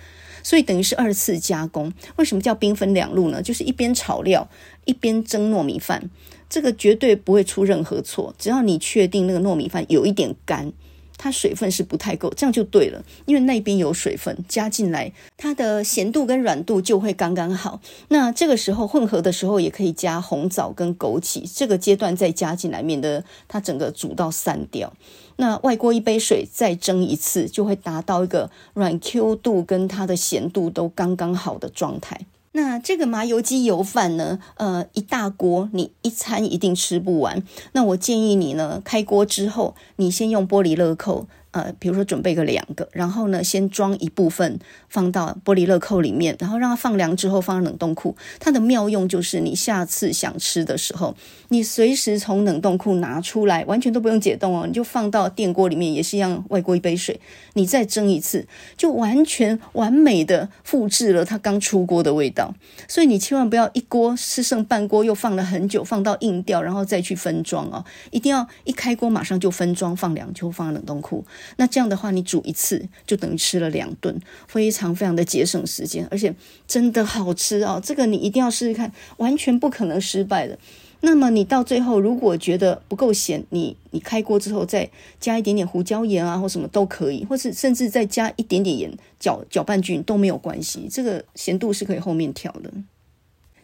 所以等于是二次加工。为什么叫兵分两路呢？就是一边炒料，一边蒸糯米饭，这个绝对不会出任何错。只要你确定那个糯米饭有一点干。它水分是不太够，这样就对了，因为那边有水分加进来，它的咸度跟软度就会刚刚好。那这个时候混合的时候，也可以加红枣跟枸杞，这个阶段再加进来，免得它整个煮到散掉。那外锅一杯水再蒸一次，就会达到一个软 Q 度跟它的咸度都刚刚好的状态。那这个麻油鸡油饭呢，呃，一大锅，你一餐一定吃不完。那我建议你呢，开锅之后，你先用玻璃乐扣。呃，比如说准备个两个，然后呢，先装一部分放到玻璃乐扣里面，然后让它放凉之后放到冷冻库。它的妙用就是，你下次想吃的时候，你随时从冷冻库拿出来，完全都不用解冻哦，你就放到电锅里面，也是一样，外锅一杯水，你再蒸一次，就完全完美的复制了它刚出锅的味道。所以你千万不要一锅吃剩半锅，又放了很久，放到硬掉，然后再去分装哦，一定要一开锅马上就分装，放凉就放冷冻库。那这样的话，你煮一次就等于吃了两顿，非常非常的节省时间，而且真的好吃哦！这个你一定要试试看，完全不可能失败的。那么你到最后如果觉得不够咸，你你开锅之后再加一点点胡椒盐啊，或什么都可以，或是甚至再加一点点盐，搅搅拌均匀都没有关系。这个咸度是可以后面调的。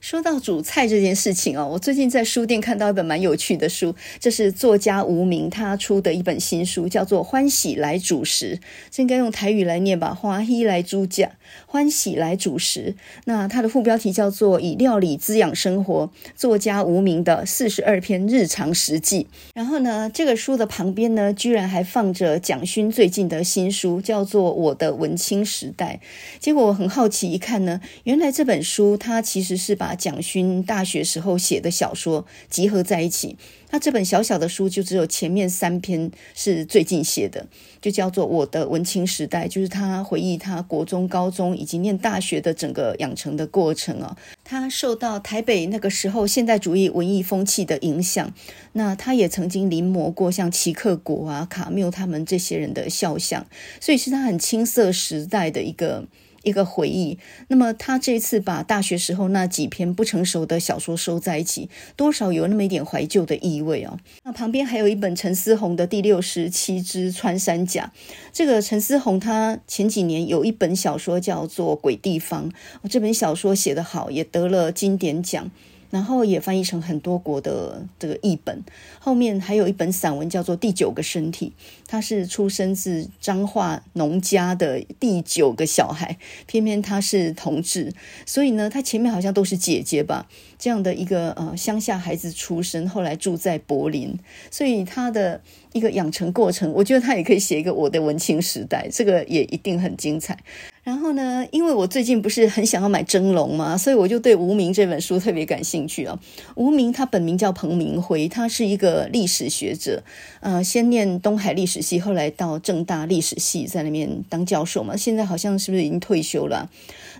说到煮菜这件事情哦，我最近在书店看到一本蛮有趣的书，这是作家吴明他出的一本新书，叫做《欢喜来煮食》，这应该用台语来念吧，欢喜来煮食，欢喜来煮食。那它的副标题叫做《以料理滋养生活》，作家无名的四十二篇日常食记。然后呢，这个书的旁边呢，居然还放着蒋勋最近的新书，叫做《我的文青时代》。结果我很好奇，一看呢，原来这本书它其实是把蒋勋大学时候写的小说集合在一起，那这本小小的书就只有前面三篇是最近写的，就叫做《我的文青时代》，就是他回忆他国中、高中以及念大学的整个养成的过程啊。他受到台北那个时候现代主义文艺风气的影响，那他也曾经临摹过像齐克果啊、卡缪他们这些人的肖像，所以是他很青涩时代的一个。一个回忆。那么他这次把大学时候那几篇不成熟的小说收在一起，多少有那么一点怀旧的意味哦。那旁边还有一本陈思宏的《第六十七支穿山甲》。这个陈思宏他前几年有一本小说叫做《鬼地方》，这本小说写得好，也得了经典奖。然后也翻译成很多国的这个译本，后面还有一本散文叫做《第九个身体》，他是出生自彰化农家的第九个小孩，偏偏他是同志，所以呢，他前面好像都是姐姐吧，这样的一个呃乡下孩子出生，后来住在柏林，所以他的一个养成过程，我觉得他也可以写一个我的文青时代，这个也一定很精彩。然后呢，因为我最近不是很想要买蒸笼嘛，所以我就对无名这本书特别感兴趣啊。吴明他本名叫彭明辉，他是一个历史学者，呃，先念东海历史系，后来到政大历史系，在那边当教授嘛。现在好像是不是已经退休了？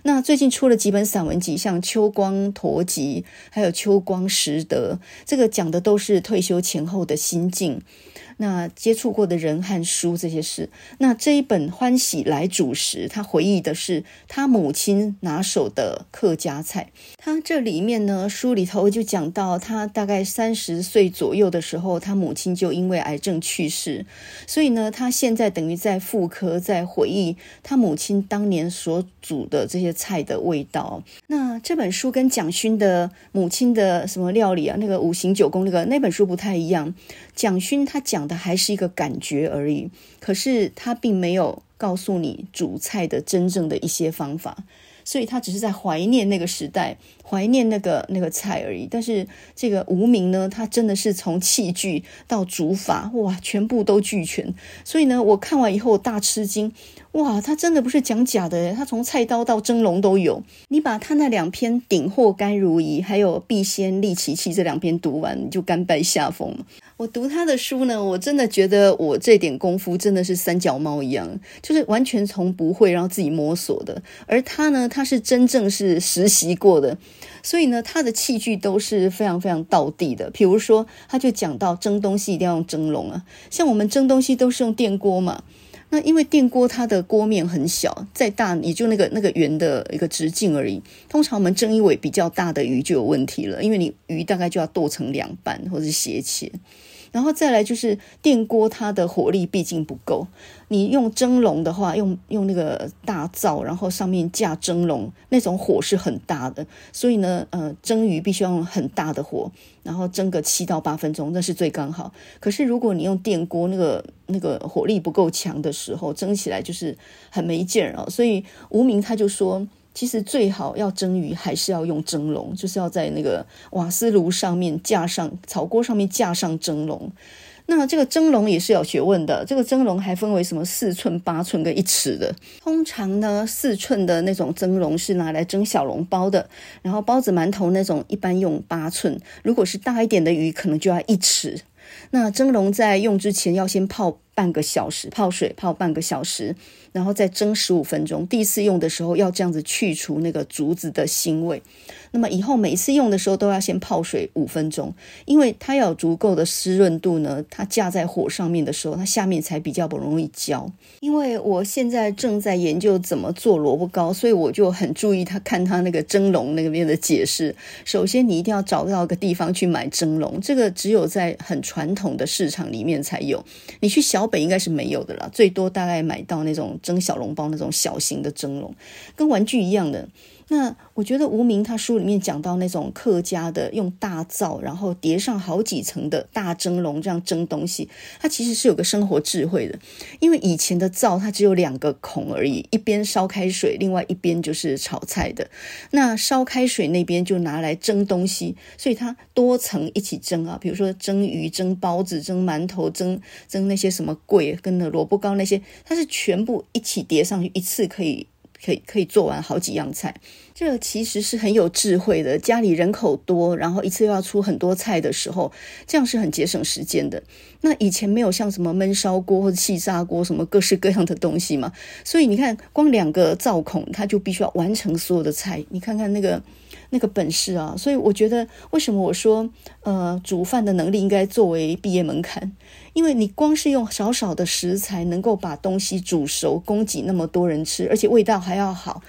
那最近出了几本散文集，像《秋光陀集》，还有《秋光拾得》，这个讲的都是退休前后的心境。那接触过的人和书这些事，那这一本《欢喜来煮食》，他回忆的是他母亲拿手的客家菜。他这里面呢，书里头就讲到，他大概三十岁左右的时候，他母亲就因为癌症去世，所以呢，他现在等于在妇科，在回忆他母亲当年所煮的这些菜的味道。那这本书跟蒋勋的母亲的什么料理啊，那个五行九宫那个那本书不太一样。蒋勋他讲的还是一个感觉而已，可是他并没有告诉你煮菜的真正的一些方法。所以他只是在怀念那个时代，怀念那个那个菜而已。但是这个无名呢，他真的是从器具到煮法，哇，全部都俱全。所以呢，我看完以后大吃惊，哇，他真的不是讲假的，他从菜刀到蒸笼都有。你把他那两篇《鼎货甘如饴》还有《必先利其器》这两篇读完，你就甘拜下风。我读他的书呢，我真的觉得我这点功夫真的是三脚猫一样，就是完全从不会然后自己摸索的。而他呢，他是真正是实习过的，所以呢，他的器具都是非常非常道地的。比如说，他就讲到蒸东西一定要用蒸笼啊，像我们蒸东西都是用电锅嘛。那因为电锅它的锅面很小，再大也就那个那个圆的一个直径而已。通常我们蒸一尾比较大的鱼就有问题了，因为你鱼大概就要剁成两半或者斜切。然后再来就是电锅，它的火力毕竟不够。你用蒸笼的话，用用那个大灶，然后上面架蒸笼，那种火是很大的。所以呢，呃，蒸鱼必须要用很大的火，然后蒸个七到八分钟，那是最刚好。可是如果你用电锅，那个那个火力不够强的时候，蒸起来就是很没劲啊。所以无名他就说。其实最好要蒸鱼，还是要用蒸笼，就是要在那个瓦斯炉上面架上炒锅上面架上蒸笼。那这个蒸笼也是有学问的，这个蒸笼还分为什么四寸、八寸跟一尺的。通常呢，四寸的那种蒸笼是拿来蒸小笼包的，然后包子、馒头那种一般用八寸。如果是大一点的鱼，可能就要一尺。那蒸笼在用之前要先泡半个小时，泡水泡半个小时。然后再蒸十五分钟。第一次用的时候要这样子去除那个竹子的腥味。那么以后每次用的时候都要先泡水五分钟，因为它要有足够的湿润度呢。它架在火上面的时候，它下面才比较不容易焦。因为我现在正在研究怎么做萝卜糕，所以我就很注意它看它那个蒸笼那边的解释。首先，你一定要找到个地方去买蒸笼，这个只有在很传统的市场里面才有。你去小北应该是没有的啦，最多大概买到那种。蒸小笼包那种小型的蒸笼，跟玩具一样的。那我觉得无名他书里面讲到那种客家的用大灶，然后叠上好几层的大蒸笼这样蒸东西，它其实是有个生活智慧的。因为以前的灶它只有两个孔而已，一边烧开水，另外一边就是炒菜的。那烧开水那边就拿来蒸东西，所以它多层一起蒸啊，比如说蒸鱼、蒸包子、蒸馒头、蒸蒸那些什么粿跟那萝卜糕那些，它是全部一起叠上去，一次可以。可以可以做完好几样菜，这其实是很有智慧的。家里人口多，然后一次又要出很多菜的时候，这样是很节省时间的。那以前没有像什么焖烧锅或者气炸锅什么各式各样的东西嘛，所以你看，光两个灶孔，它就必须要完成所有的菜。你看看那个那个本事啊！所以我觉得，为什么我说，呃，煮饭的能力应该作为毕业门槛？因为你光是用少少的食材，能够把东西煮熟，供给那么多人吃，而且味道还要好，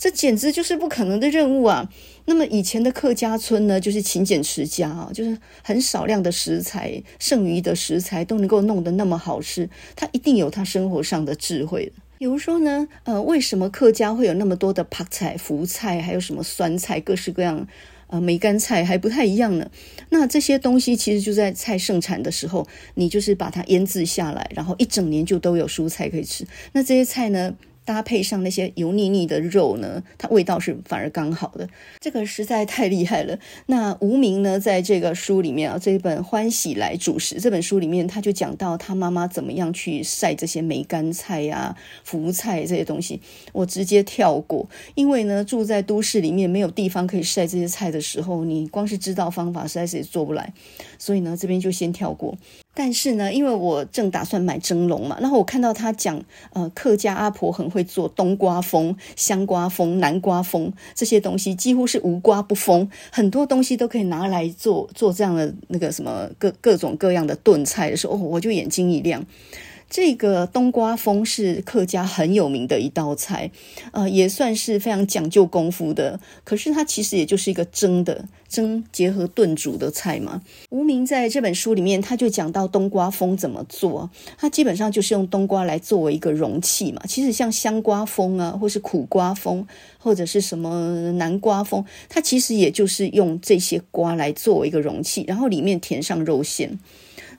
这简直就是不可能的任务啊！那么以前的客家村呢，就是勤俭持家啊，就是很少量的食材，剩余的食材都能够弄得那么好吃，他一定有他生活上的智慧。比如说呢，呃，为什么客家会有那么多的泡菜、福菜，还有什么酸菜，各式各样？呃，梅干菜还不太一样呢。那这些东西其实就在菜盛产的时候，你就是把它腌制下来，然后一整年就都有蔬菜可以吃。那这些菜呢，搭配上那些油腻腻的肉呢，它味道是反而刚好的，这个实在太厉害了。那无名呢，在这个书里面啊，这一本《欢喜来煮食》这本书里面，他就讲到他妈妈怎么样去晒这些梅干菜呀、啊、福菜这些东西。我直接跳过，因为呢，住在都市里面没有地方可以晒这些菜的时候，你光是知道方法实在是也做不来，所以呢，这边就先跳过。但是呢，因为我正打算买蒸笼嘛，然后我看到他讲，呃，客家阿婆很会做冬瓜风、香瓜风、南瓜风这些东西，几乎是无瓜不封，很多东西都可以拿来做做这样的那个什么各各种各样的炖菜的时候，哦，我就眼睛一亮。这个冬瓜风是客家很有名的一道菜，呃，也算是非常讲究功夫的。可是它其实也就是一个蒸的蒸结合炖煮的菜嘛。无名在这本书里面，他就讲到冬瓜风怎么做。它基本上就是用冬瓜来作为一个容器嘛。其实像香瓜风啊，或是苦瓜风，或者是什么南瓜风，它其实也就是用这些瓜来作为一个容器，然后里面填上肉馅。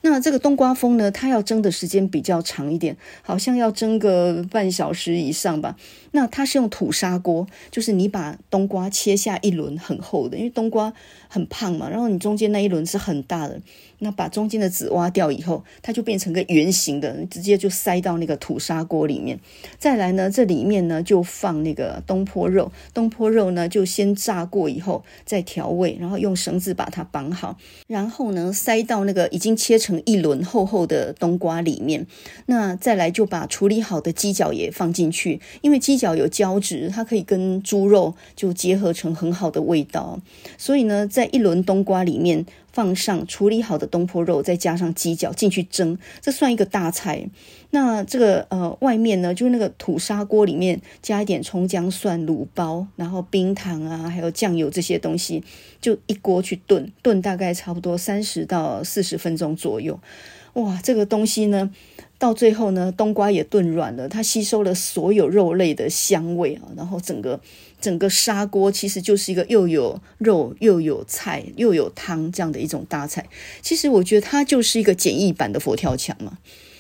那这个冬瓜风呢，它要蒸的时间比较长一点，好像要蒸个半小时以上吧。那它是用土砂锅，就是你把冬瓜切下一轮很厚的，因为冬瓜很胖嘛，然后你中间那一轮是很大的。那把中间的籽挖掉以后，它就变成个圆形的，直接就塞到那个土砂锅里面。再来呢，这里面呢就放那个东坡肉，东坡肉呢就先炸过以后再调味，然后用绳子把它绑好，然后呢塞到那个已经切成一轮厚厚的冬瓜里面。那再来就把处理好的鸡脚也放进去，因为鸡脚有胶质，它可以跟猪肉就结合成很好的味道。所以呢，在一轮冬瓜里面。放上处理好的东坡肉，再加上鸡脚进去蒸，这算一个大菜。那这个呃，外面呢，就是那个土砂锅里面加一点葱姜蒜卤包，然后冰糖啊，还有酱油这些东西，就一锅去炖，炖大概差不多三十到四十分钟左右。哇，这个东西呢，到最后呢，冬瓜也炖软了，它吸收了所有肉类的香味啊，然后整个。整个砂锅其实就是一个又有肉又有菜又有汤这样的一种大菜。其实我觉得它就是一个简易版的佛跳墙嘛，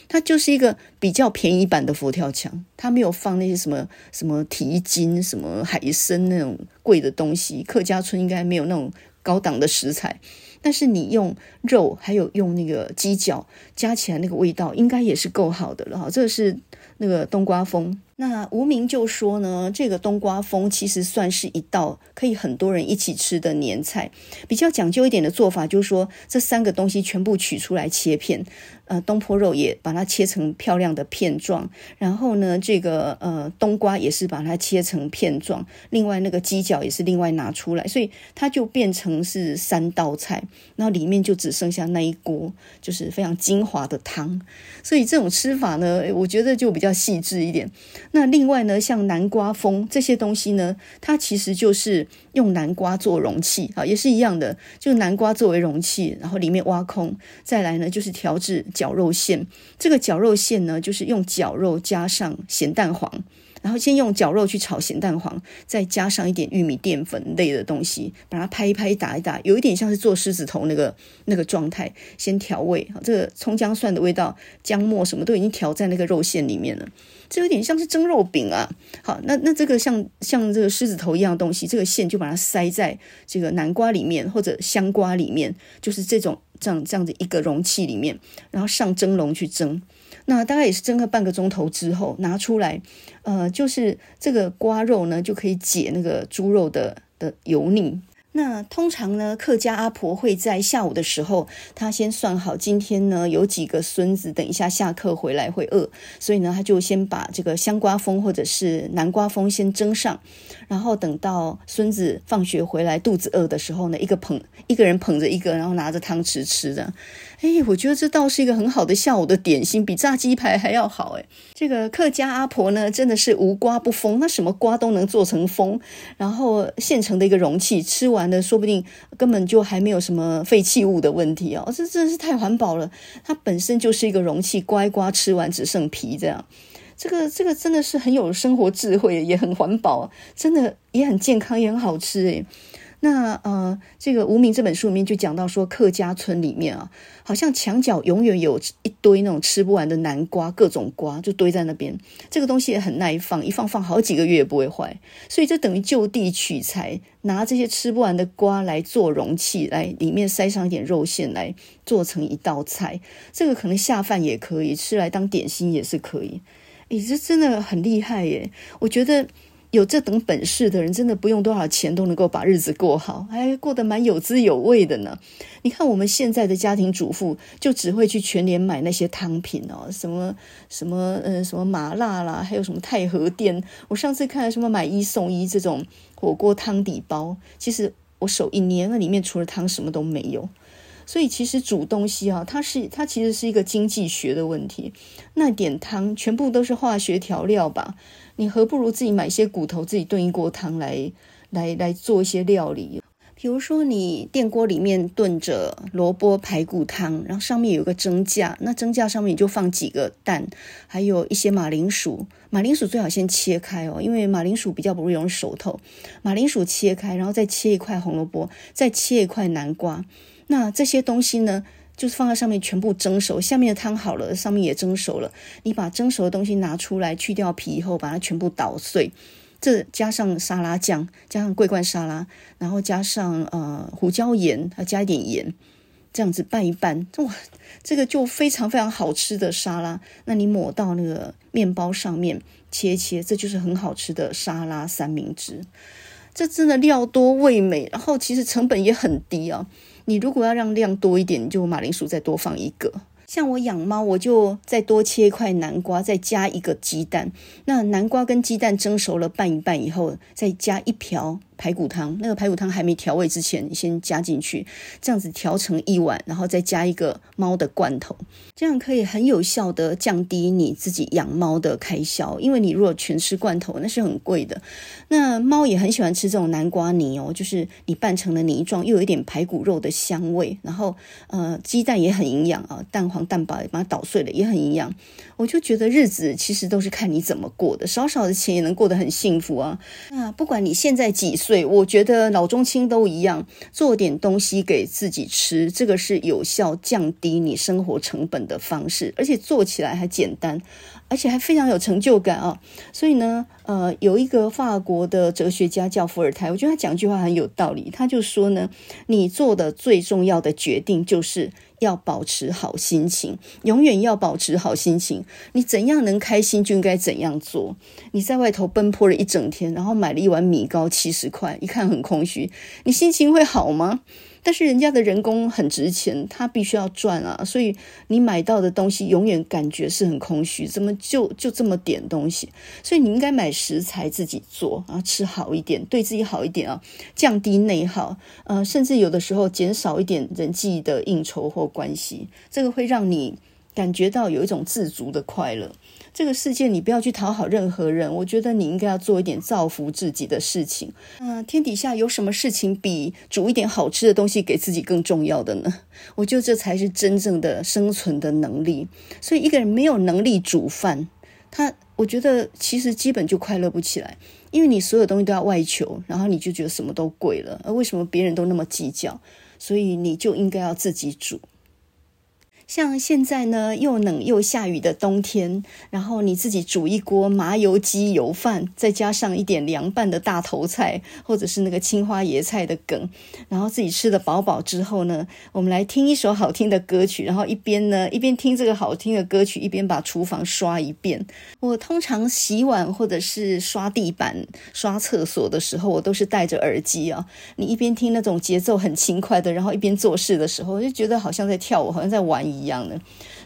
它就是一个比较便宜版的佛跳墙。它没有放那些什么什么蹄筋、什么海参那种贵的东西。客家村应该没有那种高档的食材，但是你用肉还有用那个鸡脚加起来，那个味道应该也是够好的了哈。这是那个冬瓜风。那无名就说呢，这个冬瓜风其实算是一道可以很多人一起吃的年菜。比较讲究一点的做法，就是说这三个东西全部取出来切片，呃，东坡肉也把它切成漂亮的片状，然后呢，这个呃冬瓜也是把它切成片状，另外那个鸡脚也是另外拿出来，所以它就变成是三道菜，然后里面就只剩下那一锅，就是非常精华的汤。所以这种吃法呢，我觉得就比较细致一点。那另外呢，像南瓜风这些东西呢，它其实就是用南瓜做容器啊，也是一样的，就南瓜作为容器，然后里面挖空，再来呢就是调制绞肉馅。这个绞肉馅呢，就是用绞肉加上咸蛋黄。然后先用绞肉去炒咸蛋黄，再加上一点玉米淀粉类的东西，把它拍一拍、打一打，有一点像是做狮子头那个那个状态。先调味，这个葱姜蒜的味道、姜末什么都已经调在那个肉馅里面了，这有点像是蒸肉饼啊。好，那那这个像像这个狮子头一样的东西，这个馅就把它塞在这个南瓜里面或者香瓜里面，就是这种这样这样的一个容器里面，然后上蒸笼去蒸。那大概也是蒸个半个钟头之后拿出来，呃，就是这个瓜肉呢就可以解那个猪肉的的油腻。那通常呢，客家阿婆会在下午的时候，她先算好今天呢有几个孙子，等一下下课回来会饿，所以呢，她就先把这个香瓜风或者是南瓜风先蒸上，然后等到孙子放学回来肚子饿的时候呢，一个捧一个人捧着一个，然后拿着汤匙吃的。哎，我觉得这倒是一个很好的下午的点心，比炸鸡排还要好。哎，这个客家阿婆呢，真的是无瓜不疯，那什么瓜都能做成风，然后现成的一个容器，吃完了说不定根本就还没有什么废弃物的问题哦。这真的是太环保了，它本身就是一个容器，乖乖吃完只剩皮这样，这个这个真的是很有生活智慧，也很环保，真的也很健康，也很好吃哎。那呃，这个无名这本书里面就讲到说，客家村里面啊，好像墙角永远有一堆那种吃不完的南瓜，各种瓜就堆在那边。这个东西也很耐放，一放放好几个月也不会坏。所以这等于就地取材，拿这些吃不完的瓜来做容器，来里面塞上一点肉馅，来做成一道菜。这个可能下饭也可以，吃来当点心也是可以。诶，这真的很厉害耶！我觉得。有这等本事的人，真的不用多少钱都能够把日子过好，还过得蛮有滋有味的呢。你看我们现在的家庭主妇，就只会去全联买那些汤品哦，什么什么呃什么麻辣啦，还有什么太和殿。我上次看了什么买一送一这种火锅汤底包，其实我手一捏，那里面除了汤什么都没有。所以其实煮东西啊，它是它其实是一个经济学的问题。那点汤全部都是化学调料吧？你何不如自己买一些骨头，自己炖一锅汤来来来做一些料理。比如说，你电锅里面炖着萝卜排骨汤，然后上面有个蒸架，那蒸架上面你就放几个蛋，还有一些马铃薯。马铃薯最好先切开哦，因为马铃薯比较不容易熟透。马铃薯切开，然后再切一块红萝卜，再切一块南瓜。那这些东西呢？就是放在上面全部蒸熟，下面的汤好了，上面也蒸熟了。你把蒸熟的东西拿出来，去掉皮以后，把它全部捣碎。这加上沙拉酱，加上桂冠沙拉，然后加上呃胡椒盐，还加一点盐，这样子拌一拌，哇，这个就非常非常好吃的沙拉。那你抹到那个面包上面，切一切，这就是很好吃的沙拉三明治。这真的料多味美，然后其实成本也很低啊。你如果要让量多一点，你就马铃薯再多放一个。像我养猫，我就再多切一块南瓜，再加一个鸡蛋。那南瓜跟鸡蛋蒸熟了，拌一拌以后，再加一瓢。排骨汤，那个排骨汤还没调味之前，你先加进去，这样子调成一碗，然后再加一个猫的罐头，这样可以很有效的降低你自己养猫的开销。因为你如果全吃罐头，那是很贵的。那猫也很喜欢吃这种南瓜泥哦，就是你拌成了泥状，又有一点排骨肉的香味，然后呃，鸡蛋也很营养啊，蛋黄蛋白把它捣碎了也很营养。我就觉得日子其实都是看你怎么过的，少少的钱也能过得很幸福啊。那不管你现在几岁。对，我觉得老中青都一样，做点东西给自己吃，这个是有效降低你生活成本的方式，而且做起来还简单，而且还非常有成就感啊。所以呢，呃，有一个法国的哲学家叫伏尔泰，我觉得他讲一句话很有道理，他就说呢，你做的最重要的决定就是。要保持好心情，永远要保持好心情。你怎样能开心，就应该怎样做。你在外头奔波了一整天，然后买了一碗米糕七十块，一看很空虚，你心情会好吗？但是人家的人工很值钱，他必须要赚啊，所以你买到的东西永远感觉是很空虚。怎么就就这么点东西？所以你应该买食材自己做，啊吃好一点，对自己好一点啊，降低内耗，呃，甚至有的时候减少一点人际的应酬或关系，这个会让你感觉到有一种自足的快乐。这个世界，你不要去讨好任何人。我觉得你应该要做一点造福自己的事情。嗯、天底下有什么事情比煮一点好吃的东西给自己更重要的呢？我觉得这才是真正的生存的能力。所以，一个人没有能力煮饭，他我觉得其实基本就快乐不起来，因为你所有东西都要外求，然后你就觉得什么都贵了。而为什么别人都那么计较？所以你就应该要自己煮。像现在呢，又冷又下雨的冬天，然后你自己煮一锅麻油鸡油饭，再加上一点凉拌的大头菜，或者是那个青花椰菜的梗，然后自己吃得饱饱之后呢，我们来听一首好听的歌曲，然后一边呢一边听这个好听的歌曲，一边把厨房刷一遍。我通常洗碗或者是刷地板、刷厕所的时候，我都是戴着耳机啊。你一边听那种节奏很轻快的，然后一边做事的时候，就觉得好像在跳舞，好像在玩一。一样的，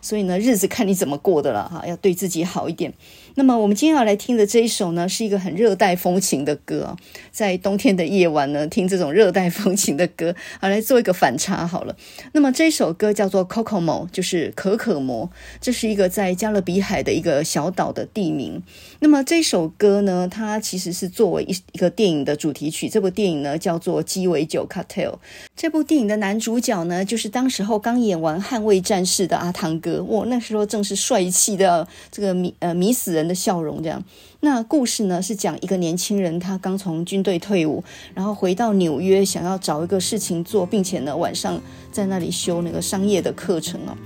所以呢，日子看你怎么过的了哈，要对自己好一点。那么我们今天要来听的这一首呢，是一个很热带风情的歌，在冬天的夜晚呢，听这种热带风情的歌，好来做一个反差好了。那么这首歌叫做 Cocomo，就是可可摩，这是一个在加勒比海的一个小岛的地名。那么这首歌呢，它其实是作为一一个电影的主题曲。这部电影呢叫做《鸡尾酒 Cartel》。这部电影的男主角呢，就是当时候刚演完《捍卫战士》的阿汤哥。我，那时候正是帅气的这个迷呃迷死人。的笑容，这样。那故事呢是讲一个年轻人，他刚从军队退伍，然后回到纽约，想要找一个事情做，并且呢晚上在那里修那个商业的课程哦。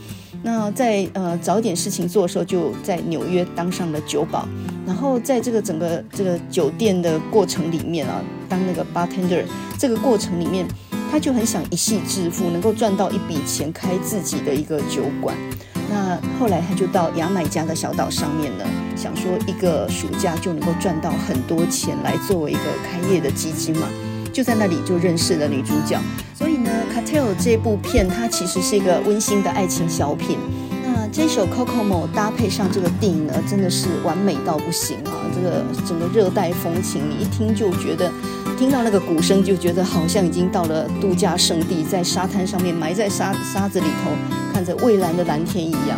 那在呃找点事情做的时候，就在纽约当上了酒保，然后在这个整个这个酒店的过程里面啊，当那个 bartender，这个过程里面，他就很想一夕致富，能够赚到一笔钱，开自己的一个酒馆。那后来他就到牙买加的小岛上面呢，想说一个暑假就能够赚到很多钱来作为一个开业的基金嘛，就在那里就认识了女主角。所以呢，《c a t e l》这部片它其实是一个温馨的爱情小品。那这首《Kokomo》搭配上这个电影呢，真的是完美到不行啊！这个整个热带风情，你一听就觉得。听到那个鼓声，就觉得好像已经到了度假胜地，在沙滩上面埋在沙沙子里头，看着蔚蓝的蓝天一样。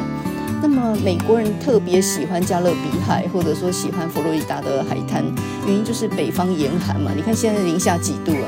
那么美国人特别喜欢加勒比海，或者说喜欢佛罗里达的海滩，原因就是北方严寒嘛。你看现在零下几度啊，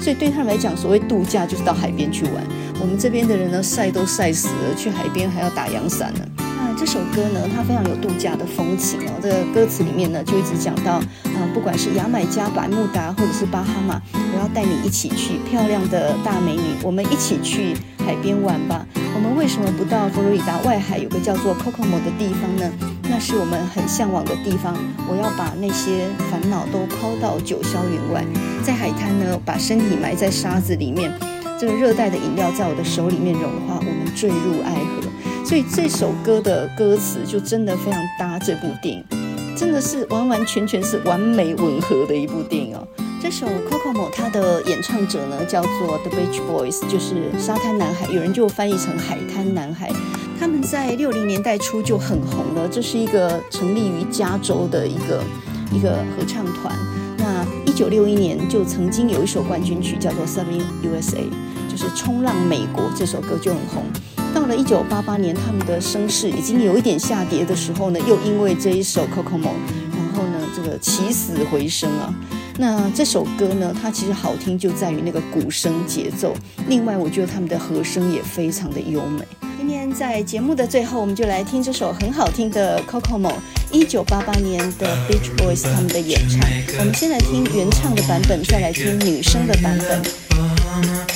所以对他们来讲，所谓度假就是到海边去玩。我们这边的人呢，晒都晒死了，去海边还要打阳伞呢。这首歌呢，它非常有度假的风情哦。这个歌词里面呢，就一直讲到，嗯，不管是牙买加、百慕达，或者是巴哈马，我要带你一起去漂亮的大美女，我们一起去海边玩吧。我们为什么不到佛罗里达外海有个叫做 Cocomo 的地方呢？那是我们很向往的地方。我要把那些烦恼都抛到九霄云外，在海滩呢，把身体埋在沙子里面。这个热带的饮料在我的手里面融化，我们坠入爱河。所以这首歌的歌词就真的非常搭这部电影，真的是完完全全是完美吻合的一部电影哦。这首《Kokomo》它的演唱者呢叫做 The Beach Boys，就是沙滩男孩，有人就翻译成海滩男孩。他们在六零年代初就很红了，这是一个成立于加州的一个一个合唱团。那一九六一年就曾经有一首冠军曲叫做《Surfing USA》，就是冲浪美国这首歌就很红。到了一九八八年，他们的声势已经有一点下跌的时候呢，又因为这一首《Coco Mo》，然后呢这个起死回生啊。那这首歌呢，它其实好听就在于那个鼓声节奏，另外我觉得他们的和声也非常的优美。今天在节目的最后，我们就来听这首很好听的《Coco Mo》，一九八八年的 Beach Boys 他们的演唱。我们先来听原唱的版本，再来听女生的版本。